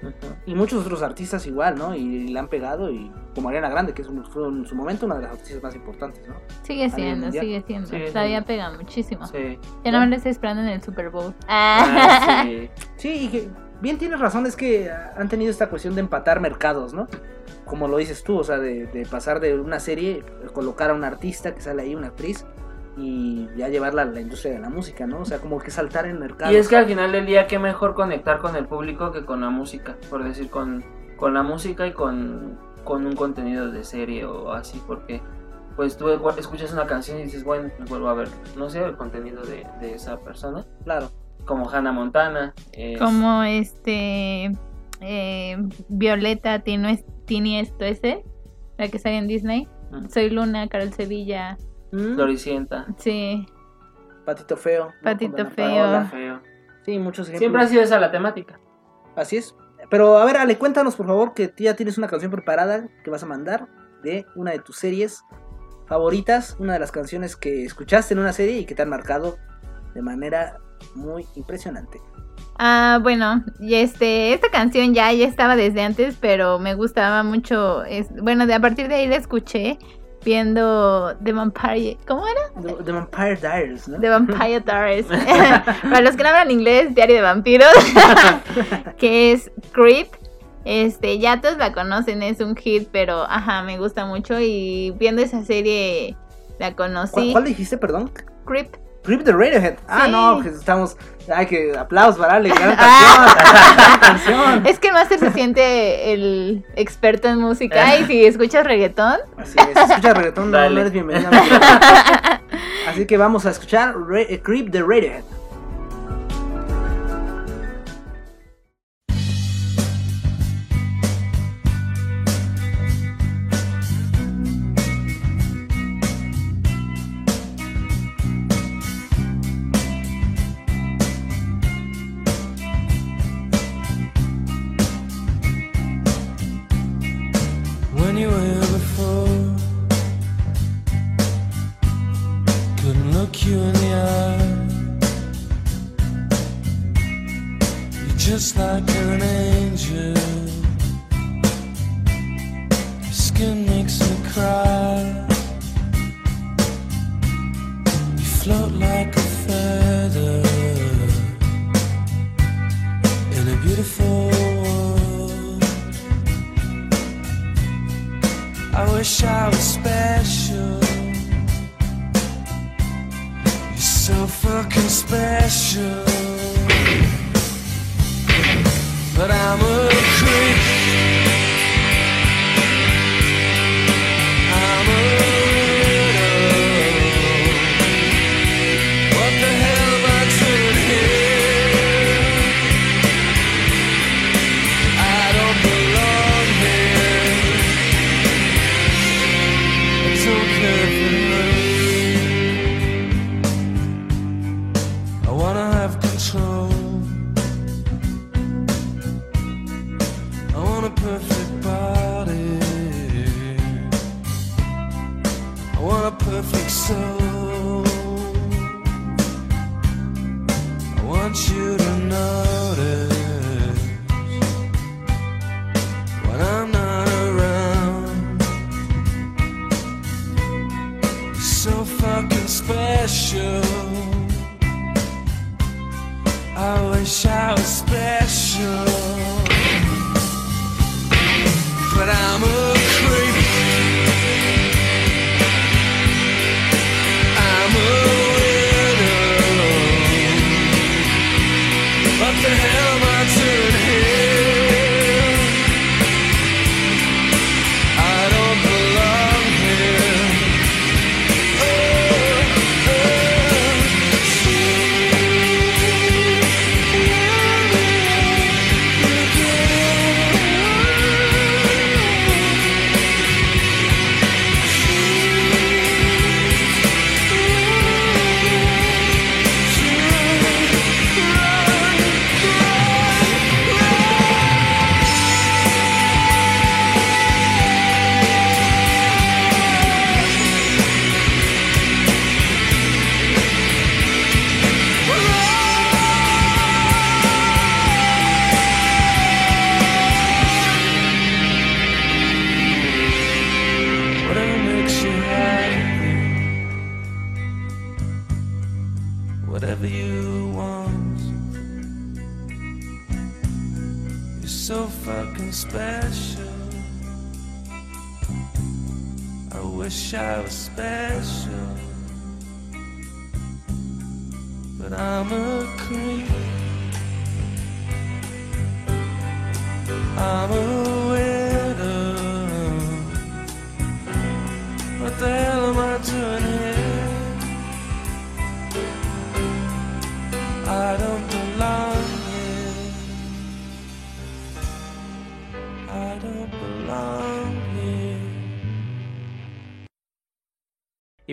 Y muchos otros artistas igual, ¿no? Y le han pegado y como Ariana Grande, que es un- fue en su momento una de las artistas más importantes, ¿no?
Sigue siendo, sigue siendo.
Sigue
Todavía pega muchísimo.
sí
Ya no me lo estoy esperando en el Super Bowl.
Ah, sí.
Sí, y que bien tienes razón, es que han tenido esta cuestión de empatar mercados, ¿no? Como lo dices tú, o sea, de, de pasar de una serie, colocar a un artista que sale ahí, una actriz, y ya llevarla a la industria de la música, ¿no? O sea, como que saltar en mercado.
y es que al final del día qué mejor conectar con el público que con la música por decir con, con la música y con, con un contenido de serie o así porque pues tú escuchas una canción y dices bueno pues vuelvo a ver no sé el contenido de, de esa persona
Claro.
como Hannah Montana es-
Como este. eh, Violeta tiene Tini esto ese. La que sale en Disney. Soy Luna, Carol Sevilla.
Mm,
Floricienta
Sí.
Patito Feo.
Patito Feo.
Feo.
Sí, muchos ejemplos.
Siempre ha sido esa la temática.
Así es. Pero a ver, Ale, cuéntanos por favor que tú ya tienes una canción preparada que vas a mandar de una de tus series favoritas, una de las canciones que escuchaste en una serie y que te han marcado de manera muy impresionante.
Ah, bueno, y este, esta canción ya, ya estaba desde antes, pero me gustaba mucho. Es, bueno, de a partir de ahí la escuché viendo The Vampire. ¿Cómo era?
The, The Vampire Diaries, ¿no?
The Vampire Diaries. Para los que no hablan inglés, Diario de Vampiros. que es Creep. Este, ya todos la conocen, es un hit, pero ajá, me gusta mucho. Y viendo esa serie la
¿Cuál,
conocí.
cuál dijiste, perdón?
Creep.
Creep the Radiohead. Ah,
Sí.
no, que estamos. Ay, que aplausos para Ale, gran canción. gran canción.
Es que el Master se siente el experto en música y si escuchas reggaetón,
Así es, si escuchas reggaetón, no, no eres bienvenida. a mi vida. Así que vamos a escuchar eh, Creep the Radiohead.
Skin makes me cry. You float like a feather in a beautiful world. I wish I was special. You're so fucking special.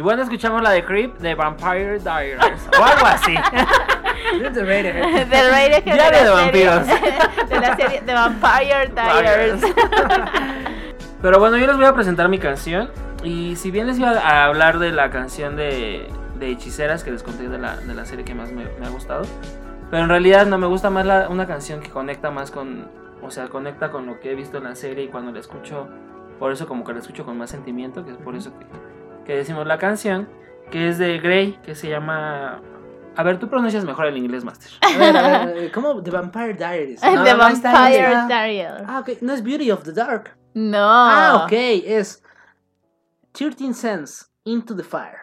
Y bueno, escuchamos la de Creep de Vampire Diaries o algo así.
The Raider.
Del Raider
Ya
de,
de
la
vampiros.
serie, de la serie de Vampire Diaries.
Pero bueno, yo les voy a presentar mi canción. Y si bien les iba a hablar de la canción de, de Hechiceras que les conté de la, de la serie que más me, me ha gustado. Pero en realidad no me gusta más la- una canción que conecta más con. O sea, conecta con lo que he visto en la serie y cuando la escucho. Por eso, como que la escucho con más sentimiento. Que es por eso que, que decimos la canción. Que es de Grey, que se llama. A ver, tú pronuncias mejor el inglés, Master.
A ver, a ver, ¿cómo? The Vampire Diaries.
The
No, ahí
Vampire. Diaries.
Ah, ok. No es Beauty of the Dark.
No.
Ah, ok. Es 13 Cents Into the Fire.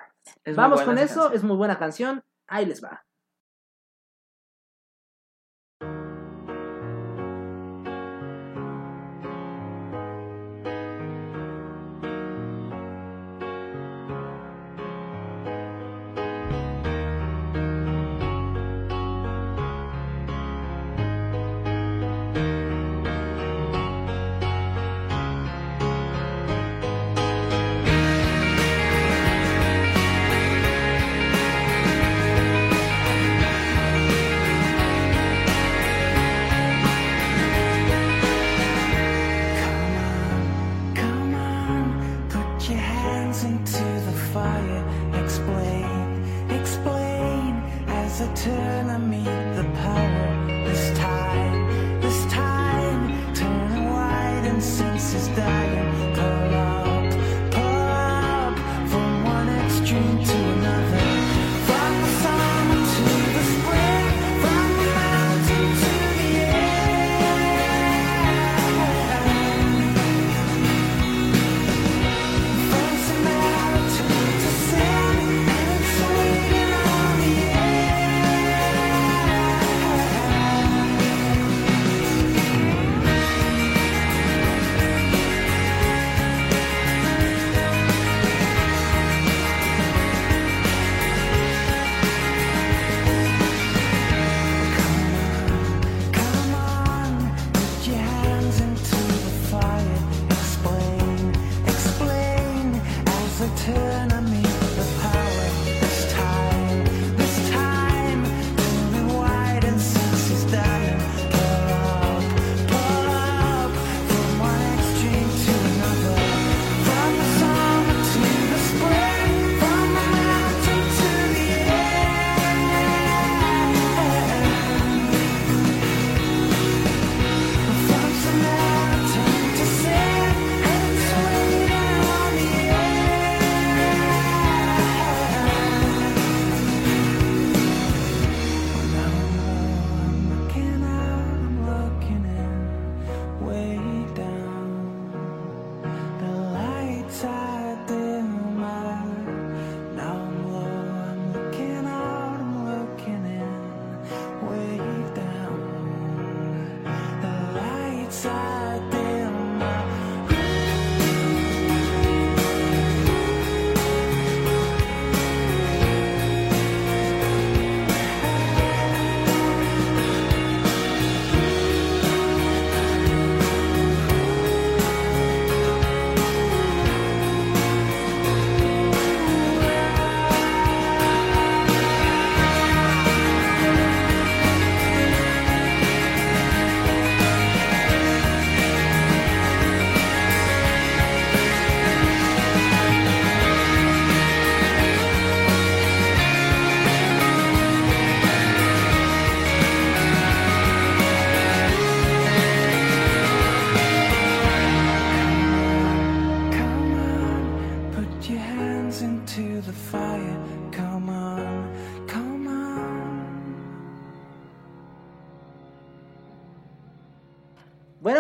Es
Vamos con eso.
canción.
Es muy buena canción. Ahí les va.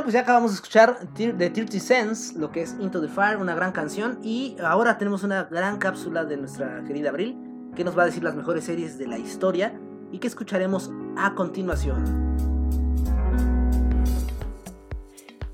Pues ya acabamos de escuchar de 30 Cents, lo que es Into the Fire, una gran canción. Y ahora tenemos una gran cápsula de nuestra querida Abril, que nos va a decir las mejores series de la historia y que escucharemos a continuación.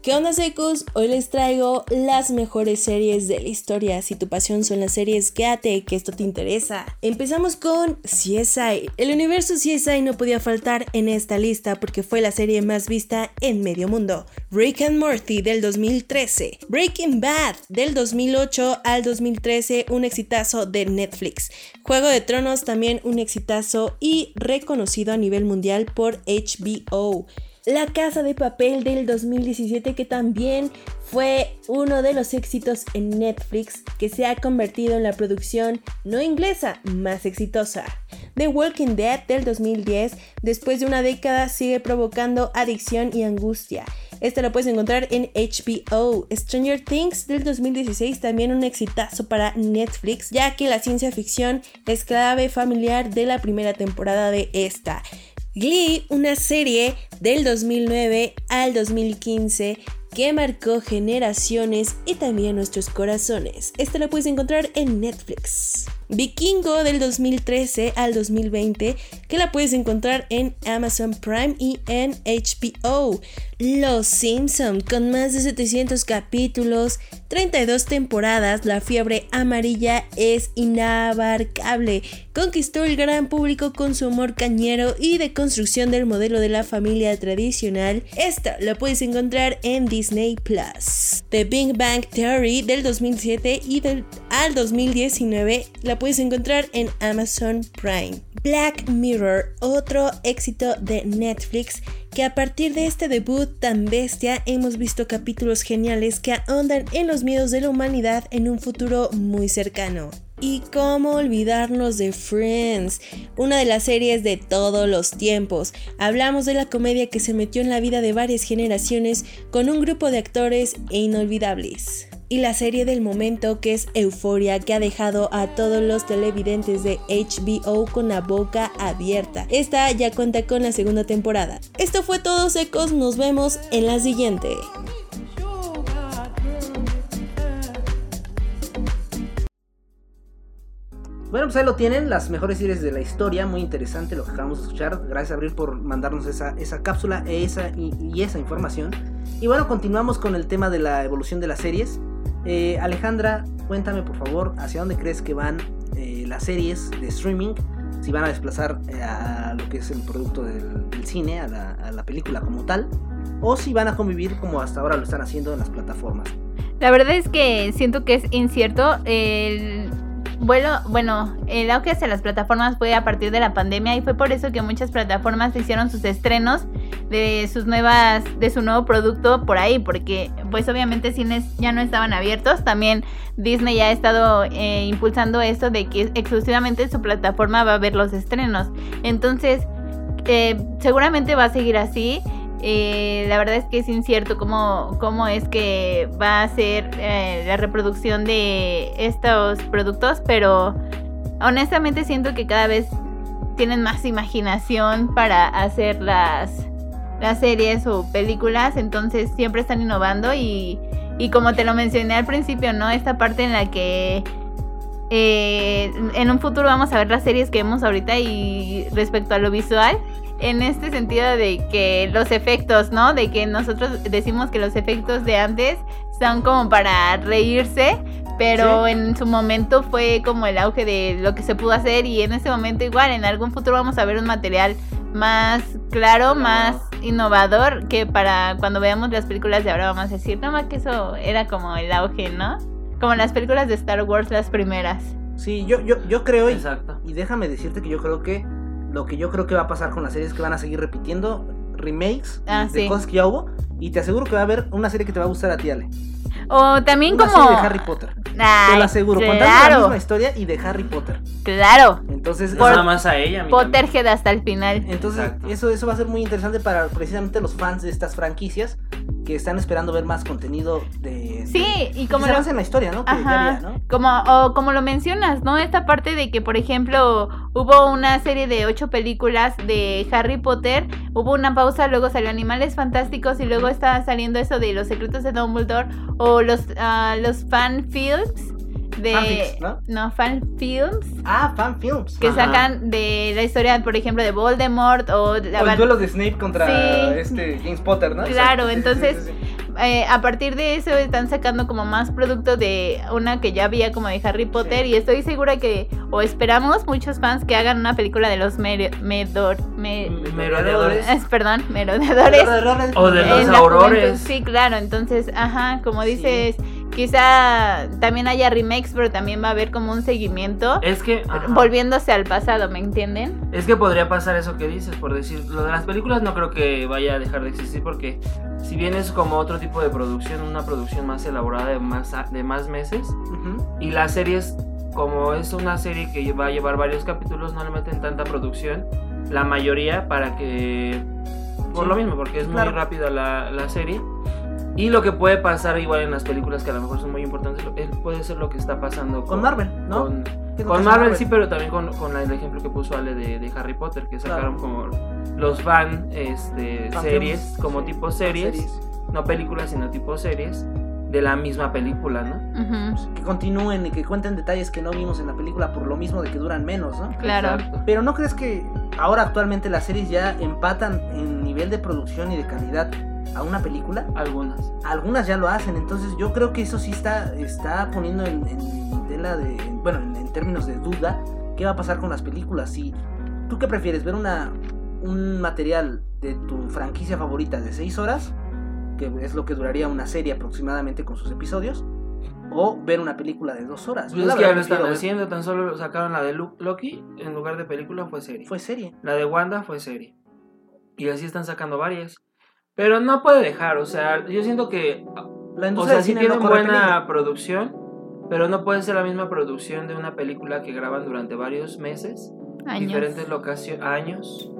¿Qué onda secos? Hoy les traigo las mejores series de la historia. Si tu pasión son las series, quédate, que esto te interesa. Empezamos con CSI. El universo CSI no podía faltar en esta lista porque fue la serie más vista en medio mundo. Rick and Morty del 2013. Breaking Bad del 2008 al 2013, un exitazo de Netflix. Juego de Tronos también un exitazo y reconocido a nivel mundial por HBO. La Casa de Papel del 2017 que también fue uno de los éxitos en Netflix que se ha convertido en la producción no inglesa más exitosa. The Walking Dead del 2010 después de una década sigue provocando adicción y angustia. Esta lo puedes encontrar en HBO. Stranger Things del 2016 también un exitazo para Netflix ya que la ciencia ficción es clave familiar de la primera temporada de esta. Glee, una serie del 2009 al 2015 que marcó generaciones y también nuestros corazones. Esta la puedes encontrar en Netflix. Vikingo del 2013 al 2020 que la puedes encontrar en Amazon Prime y en HBO. Los Simpson con más de 700 capítulos, 32 temporadas, la fiebre amarilla es inabarcable. Conquistó el gran público con su humor cañero y de construcción del modelo de la familia tradicional. Esta la puedes encontrar en Disney Plus. The Big Bang Theory del 2007 y del, al 2019 la puedes encontrar en Amazon Prime. Black Mirror, otro éxito de Netflix que a partir de este debut tan bestia hemos visto capítulos geniales que ahondan en los miedos de la humanidad en un futuro muy cercano. Y cómo olvidarnos de Friends, una de las series de todos los tiempos. Hablamos de la comedia que se metió en la vida de varias generaciones con un grupo de actores e inolvidables. Y la serie del momento que es Euforia que ha dejado a todos los televidentes de HBO con la boca abierta. Esta ya cuenta con la segunda temporada. Esto fue todo secos, nos vemos en la siguiente.
Bueno, pues ahí lo tienen, las mejores series de la historia, muy interesante lo que acabamos de escuchar. Gracias Abril por mandarnos esa, esa cápsula esa, y esa información. Y bueno, continuamos con el tema de la evolución de las series. Eh, Alejandra, cuéntame por favor, ¿hacia dónde crees que van eh, las series de streaming? Si van a desplazar eh, a lo que es el producto del, cine, a la, a la película como tal, o si van a convivir como hasta ahora lo están haciendo en las plataformas.
La verdad es que siento que es incierto. El vuelo, bueno, el auge hacia las plataformas fue a partir de la pandemia y fue por eso que muchas plataformas hicieron sus estrenos de sus nuevas, de su nuevo producto por ahí, porque pues obviamente cines ya no estaban abiertos. También Disney ya ha estado eh, impulsando esto de que exclusivamente en su plataforma va a haber los estrenos. Entonces, eh, seguramente va a seguir así. Eh, la verdad es que es incierto cómo, cómo es que va a ser eh, la reproducción de estos productos, pero honestamente siento que cada vez tienen más imaginación para hacer las, las series o películas, entonces siempre están innovando y, y como te lo mencioné al principio, ¿no? Esta parte en la que eh, en un futuro vamos a ver las series que vemos ahorita y respecto a lo visual, en este sentido de que los efectos, ¿no? De que nosotros decimos que los efectos de antes son como para reírse, pero en su momento fue como el auge de lo que se pudo hacer y en ese momento igual, en algún futuro vamos a ver un material más claro, más innovador, que para cuando veamos las películas de ahora vamos a decir, no más que eso era como el auge, ¿no? Como las películas de Star Wars, las primeras.
Sí, yo, yo, yo creo, y,
Exacto.
y déjame decirte que yo creo que lo que yo creo que va a pasar con las series es que van a seguir repitiendo remakes
Ah,
de
sí.
cosas que ya hubo. Y te aseguro que va a haber una serie que te va a gustar a ti, Ale.
O también
Una
como...
serie de Harry Potter. te
Ay,
lo aseguro. Contando la
claro,
misma historia y de Harry Potter.
claro.
Entonces,
Es
eso-
nada más a ella. a.
Potterhead hasta el final.
entonces
Exacto.
eso, eso va a ser muy interesante para precisamente los fans de estas franquicias que están esperando ver más contenido de...
Sí, y como lo,
en la historia, ¿no? Que ya
Ajá.
había, ¿no?
Como, o como lo mencionas, ¿no? Esta parte de que, por ejemplo, hubo una serie de ocho películas de Harry Potter, hubo una pausa, luego salió Animales Fantásticos y luego está saliendo eso de Los Secretos de Dumbledore o los, ah, los fan films de...
Fanfics, ¿no?
fan films
Ah, fan films.
que
Ajá.
sacan de la historia, por ejemplo, de Voldemort o la
O el duelo de Snape contra
Sí.
este James Potter, ¿no?
Claro,
Exacto, sí, sí,
entonces-
sí, sí.
eh, a partir de eso están sacando como más producto de una que ya había como de Harry Potter y estoy segura que o esperamos muchos fans que hagan una película de los mer- medor- me-
Merodeadores.
es, perdón, merodeadores
O de los aurores.
Sí, claro, entonces, ajá, como dices, quizá también haya remakes, pero también va a haber como un seguimiento
Es que. ajá.
volviéndose al pasado, ¿me entienden?
Es que podría pasar eso que dices, por decir, lo de las películas no creo que vaya a dejar de existir porque si bien es como otro tipo de producción, una producción más elaborada de más, de más meses,
Ujú.
y las series, como es una serie que va a llevar varios capítulos, no le meten tanta producción, la mayoría para que... Por
Sí,
lo mismo, porque es
claro.
muy rápida la, la serie. Y lo que puede pasar igual en las películas que a lo mejor son muy importantes, eh, puede ser lo que está pasando con,
Con Marvel, ¿no?
con-
¿Qué es lo
con
que hace
Marvel sí, pero también con, con la- el ejemplo que puso Ale de, de Harry Potter, que sacaron como los fan este,
Fan
series,
films,
como
sí,
tipo series, no películas, sino tipo series, de la misma película, ¿no?
Que continúen y que cuenten detalles que no vimos en la película por lo mismo de que duran menos, ¿no?
Claro.
Exacto.
Pero ¿no crees que ahora actualmente las series ya empatan en nivel de producción y de calidad a una película?
Algunas.
Algunas ya lo hacen, entonces yo creo que eso sí está, está poniendo en, en tela de, en- bueno, en, en términos de duda, qué va a pasar con las películas. Y, ¿Tú qué prefieres? ¿Ver una, un material de tu franquicia favorita de 6 horas, que es lo que duraría una serie aproximadamente con sus episodios, o ver una película de 2 horas? Yo
Pues
la
es que ya lo están haciendo, tan solo sacaron la de Loki, en lugar de película fue serie.
Fue serie.
La de Wanda fue serie. Y así están sacando varias. Pero no puede dejar, o sea, yo siento que
La
O
industria
sea,
del
sí
cine no
buena
peligro.
producción, pero no puede ser la misma producción de una película que graban durante varios meses,
Años.
diferentes locaciones, años,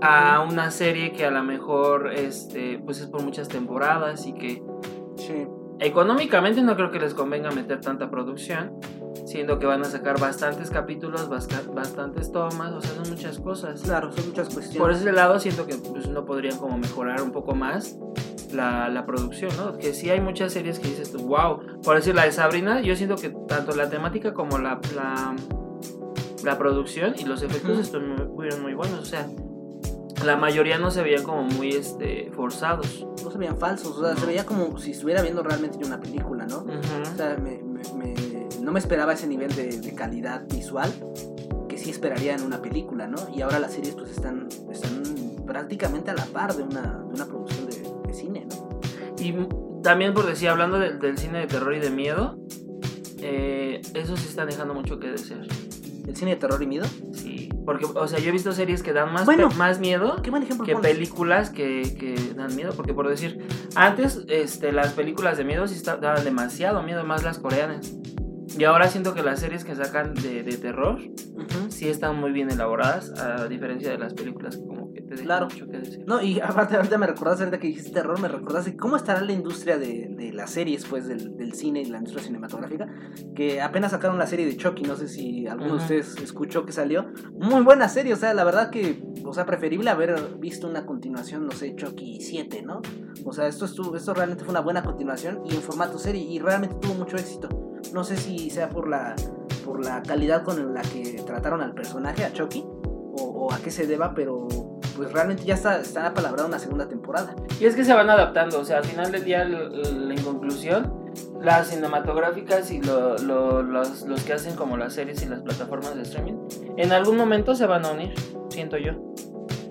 a una serie que a lo mejor este, pues es por muchas temporadas y que
Sí.
económicamente no creo que les convenga meter tanta producción, siendo que van a sacar bastantes capítulos, bastantes tomas, o sea, son muchas cosas.
Claro, son muchas cuestiones.
Por ese lado siento que pues, no podrían como mejorar un poco más la, la producción, ¿no? Que sí hay muchas series que dices tú, wow. Por decir la de Sabrina, yo siento que tanto la temática como la, la, la producción y los efectos
Ujú.
estuvieron muy, buenos. O sea, la mayoría no se veían como muy este, forzados.
No se veían falsos, o sea, se veía como si estuviera viendo realmente una película, ¿no? O sea, me- me- me- no me esperaba ese nivel de, de calidad visual que sí esperaría en una película, ¿no? Y ahora las series pues están, están prácticamente a la par de una, de una producción de, de cine, ¿no?
Y también por decir, hablando del- del cine de terror y de miedo, eh, eso sí está dejando mucho que desear.
El cine de terror y miedo.
Sí, porque, o sea, yo he visto series que dan más,
Bueno.
más miedo
Qué buen ejemplo
que
pones.
películas que, que dan miedo. Porque, por decir, antes este, las películas de miedo sí daban demasiado miedo, más las coreanas. Y ahora siento que las series que sacan de, de terror
Ujú.
sí están muy bien elaboradas, a diferencia de las películas que como que te dejan
Claro.
mucho que decir.
No, y aparte ahorita me recordaste, ahorita que dijiste terror, me recordaste cómo estará la industria de, de las series, pues, del, del cine y la industria cinematográfica, que apenas sacaron la serie de Chucky, no sé si alguno de
Ujú.
ustedes escuchó que salió. Muy buena serie, o sea, la verdad que, o sea, preferible haber visto una continuación, no sé, Chucky 7, ¿no? O sea, esto, estuvo, esto realmente fue una buena continuación y en formato serie y realmente tuvo mucho éxito. No sé si sea por la, por la calidad con la que trataron al personaje, a Chucky, o, a qué se deba, pero pues realmente ya está, está apalabrada una segunda temporada.
Y es que se van adaptando, o sea, al final del día, en conclusión, las cinematográficas y lo- los, los que hacen como las series y las plataformas de streaming, en algún momento se van a unir, siento yo,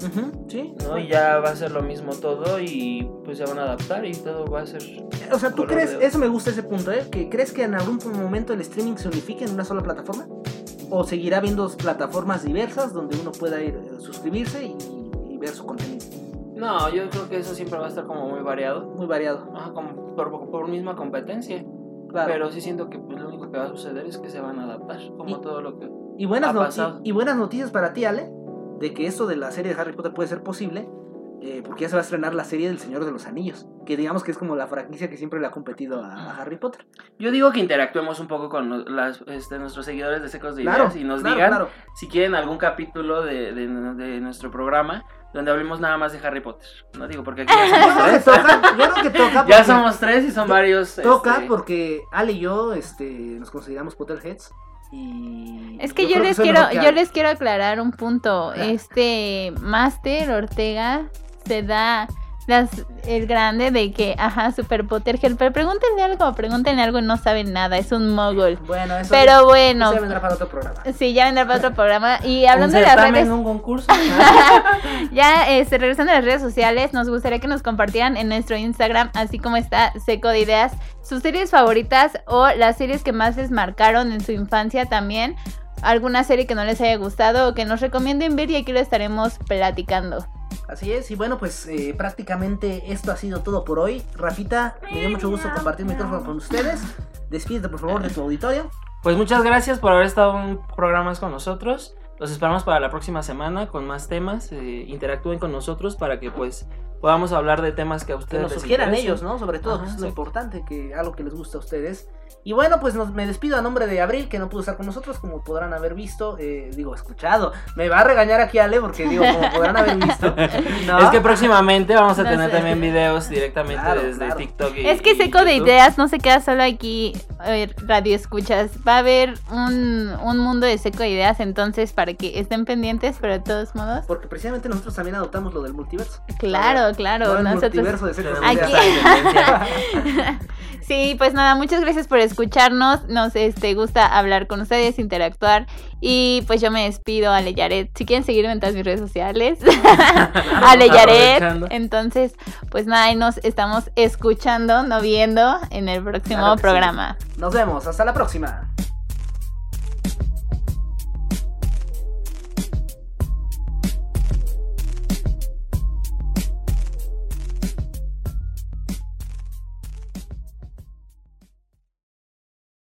Ujú, sí.
¿no? Y ya va a ser lo mismo todo y pues se van a adaptar y todo va a ser...
O sea, ¿tú crees,
de-
eso me gusta ese punto, ¿eh? ¿Que crees que en algún momento el streaming se unifique en una sola plataforma? ¿O seguirá habiendo plataformas diversas donde uno pueda ir eh, suscribirse y, y ver su contenido?
No, yo creo que eso siempre va a estar como muy variado,
Muy variado,
Ajá, como por, por misma competencia,
claro.
pero sí siento que pues, lo único que va a suceder es que se van a adaptar, como
Y-
todo lo que...
y, buenas
ha pasado.
y, y buenas noticias para ti, Ale, de que esto de la serie de Harry Potter puede ser posible, eh, porque ya se va a estrenar la serie del Señor de los Anillos, que digamos que es como la franquicia que siempre le ha competido a, Harry Potter.
Yo digo que interactuemos un poco con las, este, nuestros seguidores de Secos de
Claro,
Ideas y nos
claro,
digan
claro.
si quieren algún capítulo de, de- de nuestro programa donde hablemos nada más de Harry Potter. No digo porque aquí ya somos tres.
toca, yo creo que toca.
ya somos tres y son varios.
Toca
este,
porque Ale y yo este, nos consideramos Potterheads y...
Es que yo, les quiero, yo les quiero aclarar un punto.
Claro.
Este Master Ortega se da las el grande de que, ajá, Super Potterhead, pero pregúntenle algo, pregúntenle algo, no saben nada, es un mogul.
Bueno, eso
Pero bueno,
ya vendrá para otro programa.
sí, ya vendrá para otro programa. Y
un
hablando de las redes,
un concurso.
ya este, regresando a las redes sociales, nos gustaría que nos compartieran en nuestro Instagram, así como está Seco de Ideas, sus series favoritas o las series que más les marcaron en su infancia también. Alguna serie que no les haya gustado o que nos recomienden ver y aquí lo estaremos platicando.
Así es, y bueno, pues eh, prácticamente esto ha sido todo por hoy. Rafita, me dio mucho gusto compartir el micrófono con ustedes. Despídete por favor de tu auditorio.
Pues muchas gracias por haber estado un programa más con nosotros. Los esperamos para la próxima semana con más temas. eh, interactúen con nosotros para que pues podamos hablar de temas que a
Que
ustedes
nos
les
sugieran
interesen.
ellos, ¿no? Sobre todo,
Ajá,
que es lo importante, que algo que les gusta a ustedes. Y bueno, pues nos, me despido a nombre de Abril, que no pudo estar con nosotros, como podrán haber visto, eh, digo, escuchado. Me va a regañar aquí Ale, porque digo, como podrán haber visto. ¿no?
Es que próximamente vamos a
No
tener
sé.
también videos directamente
Claro,
desde
claro.
TikTok. y-
Es que
y
Seco de. Ideas no se queda solo aquí, eh, radio escuchas. Va a haber un, un mundo de Seco de Ideas, entonces para que estén pendientes, pero de todos modos.
Porque precisamente nosotros también adoptamos lo del multiverso.
Claro, claro.
No el
nosotros...
multiverso de Secos de
Aquí.
Ideas.
Sí, pues nada, muchas gracias por escucharnos. Nos este, gusta hablar con ustedes, interactuar. Y pues yo me despido, Ale Yaret. Si quieren seguirme en todas mis redes sociales, Ale Yaret. Entonces, pues nada, ahí nos estamos escuchando, no viendo, en el próximo
Claro que sí.
programa.
Nos vemos, hasta la próxima.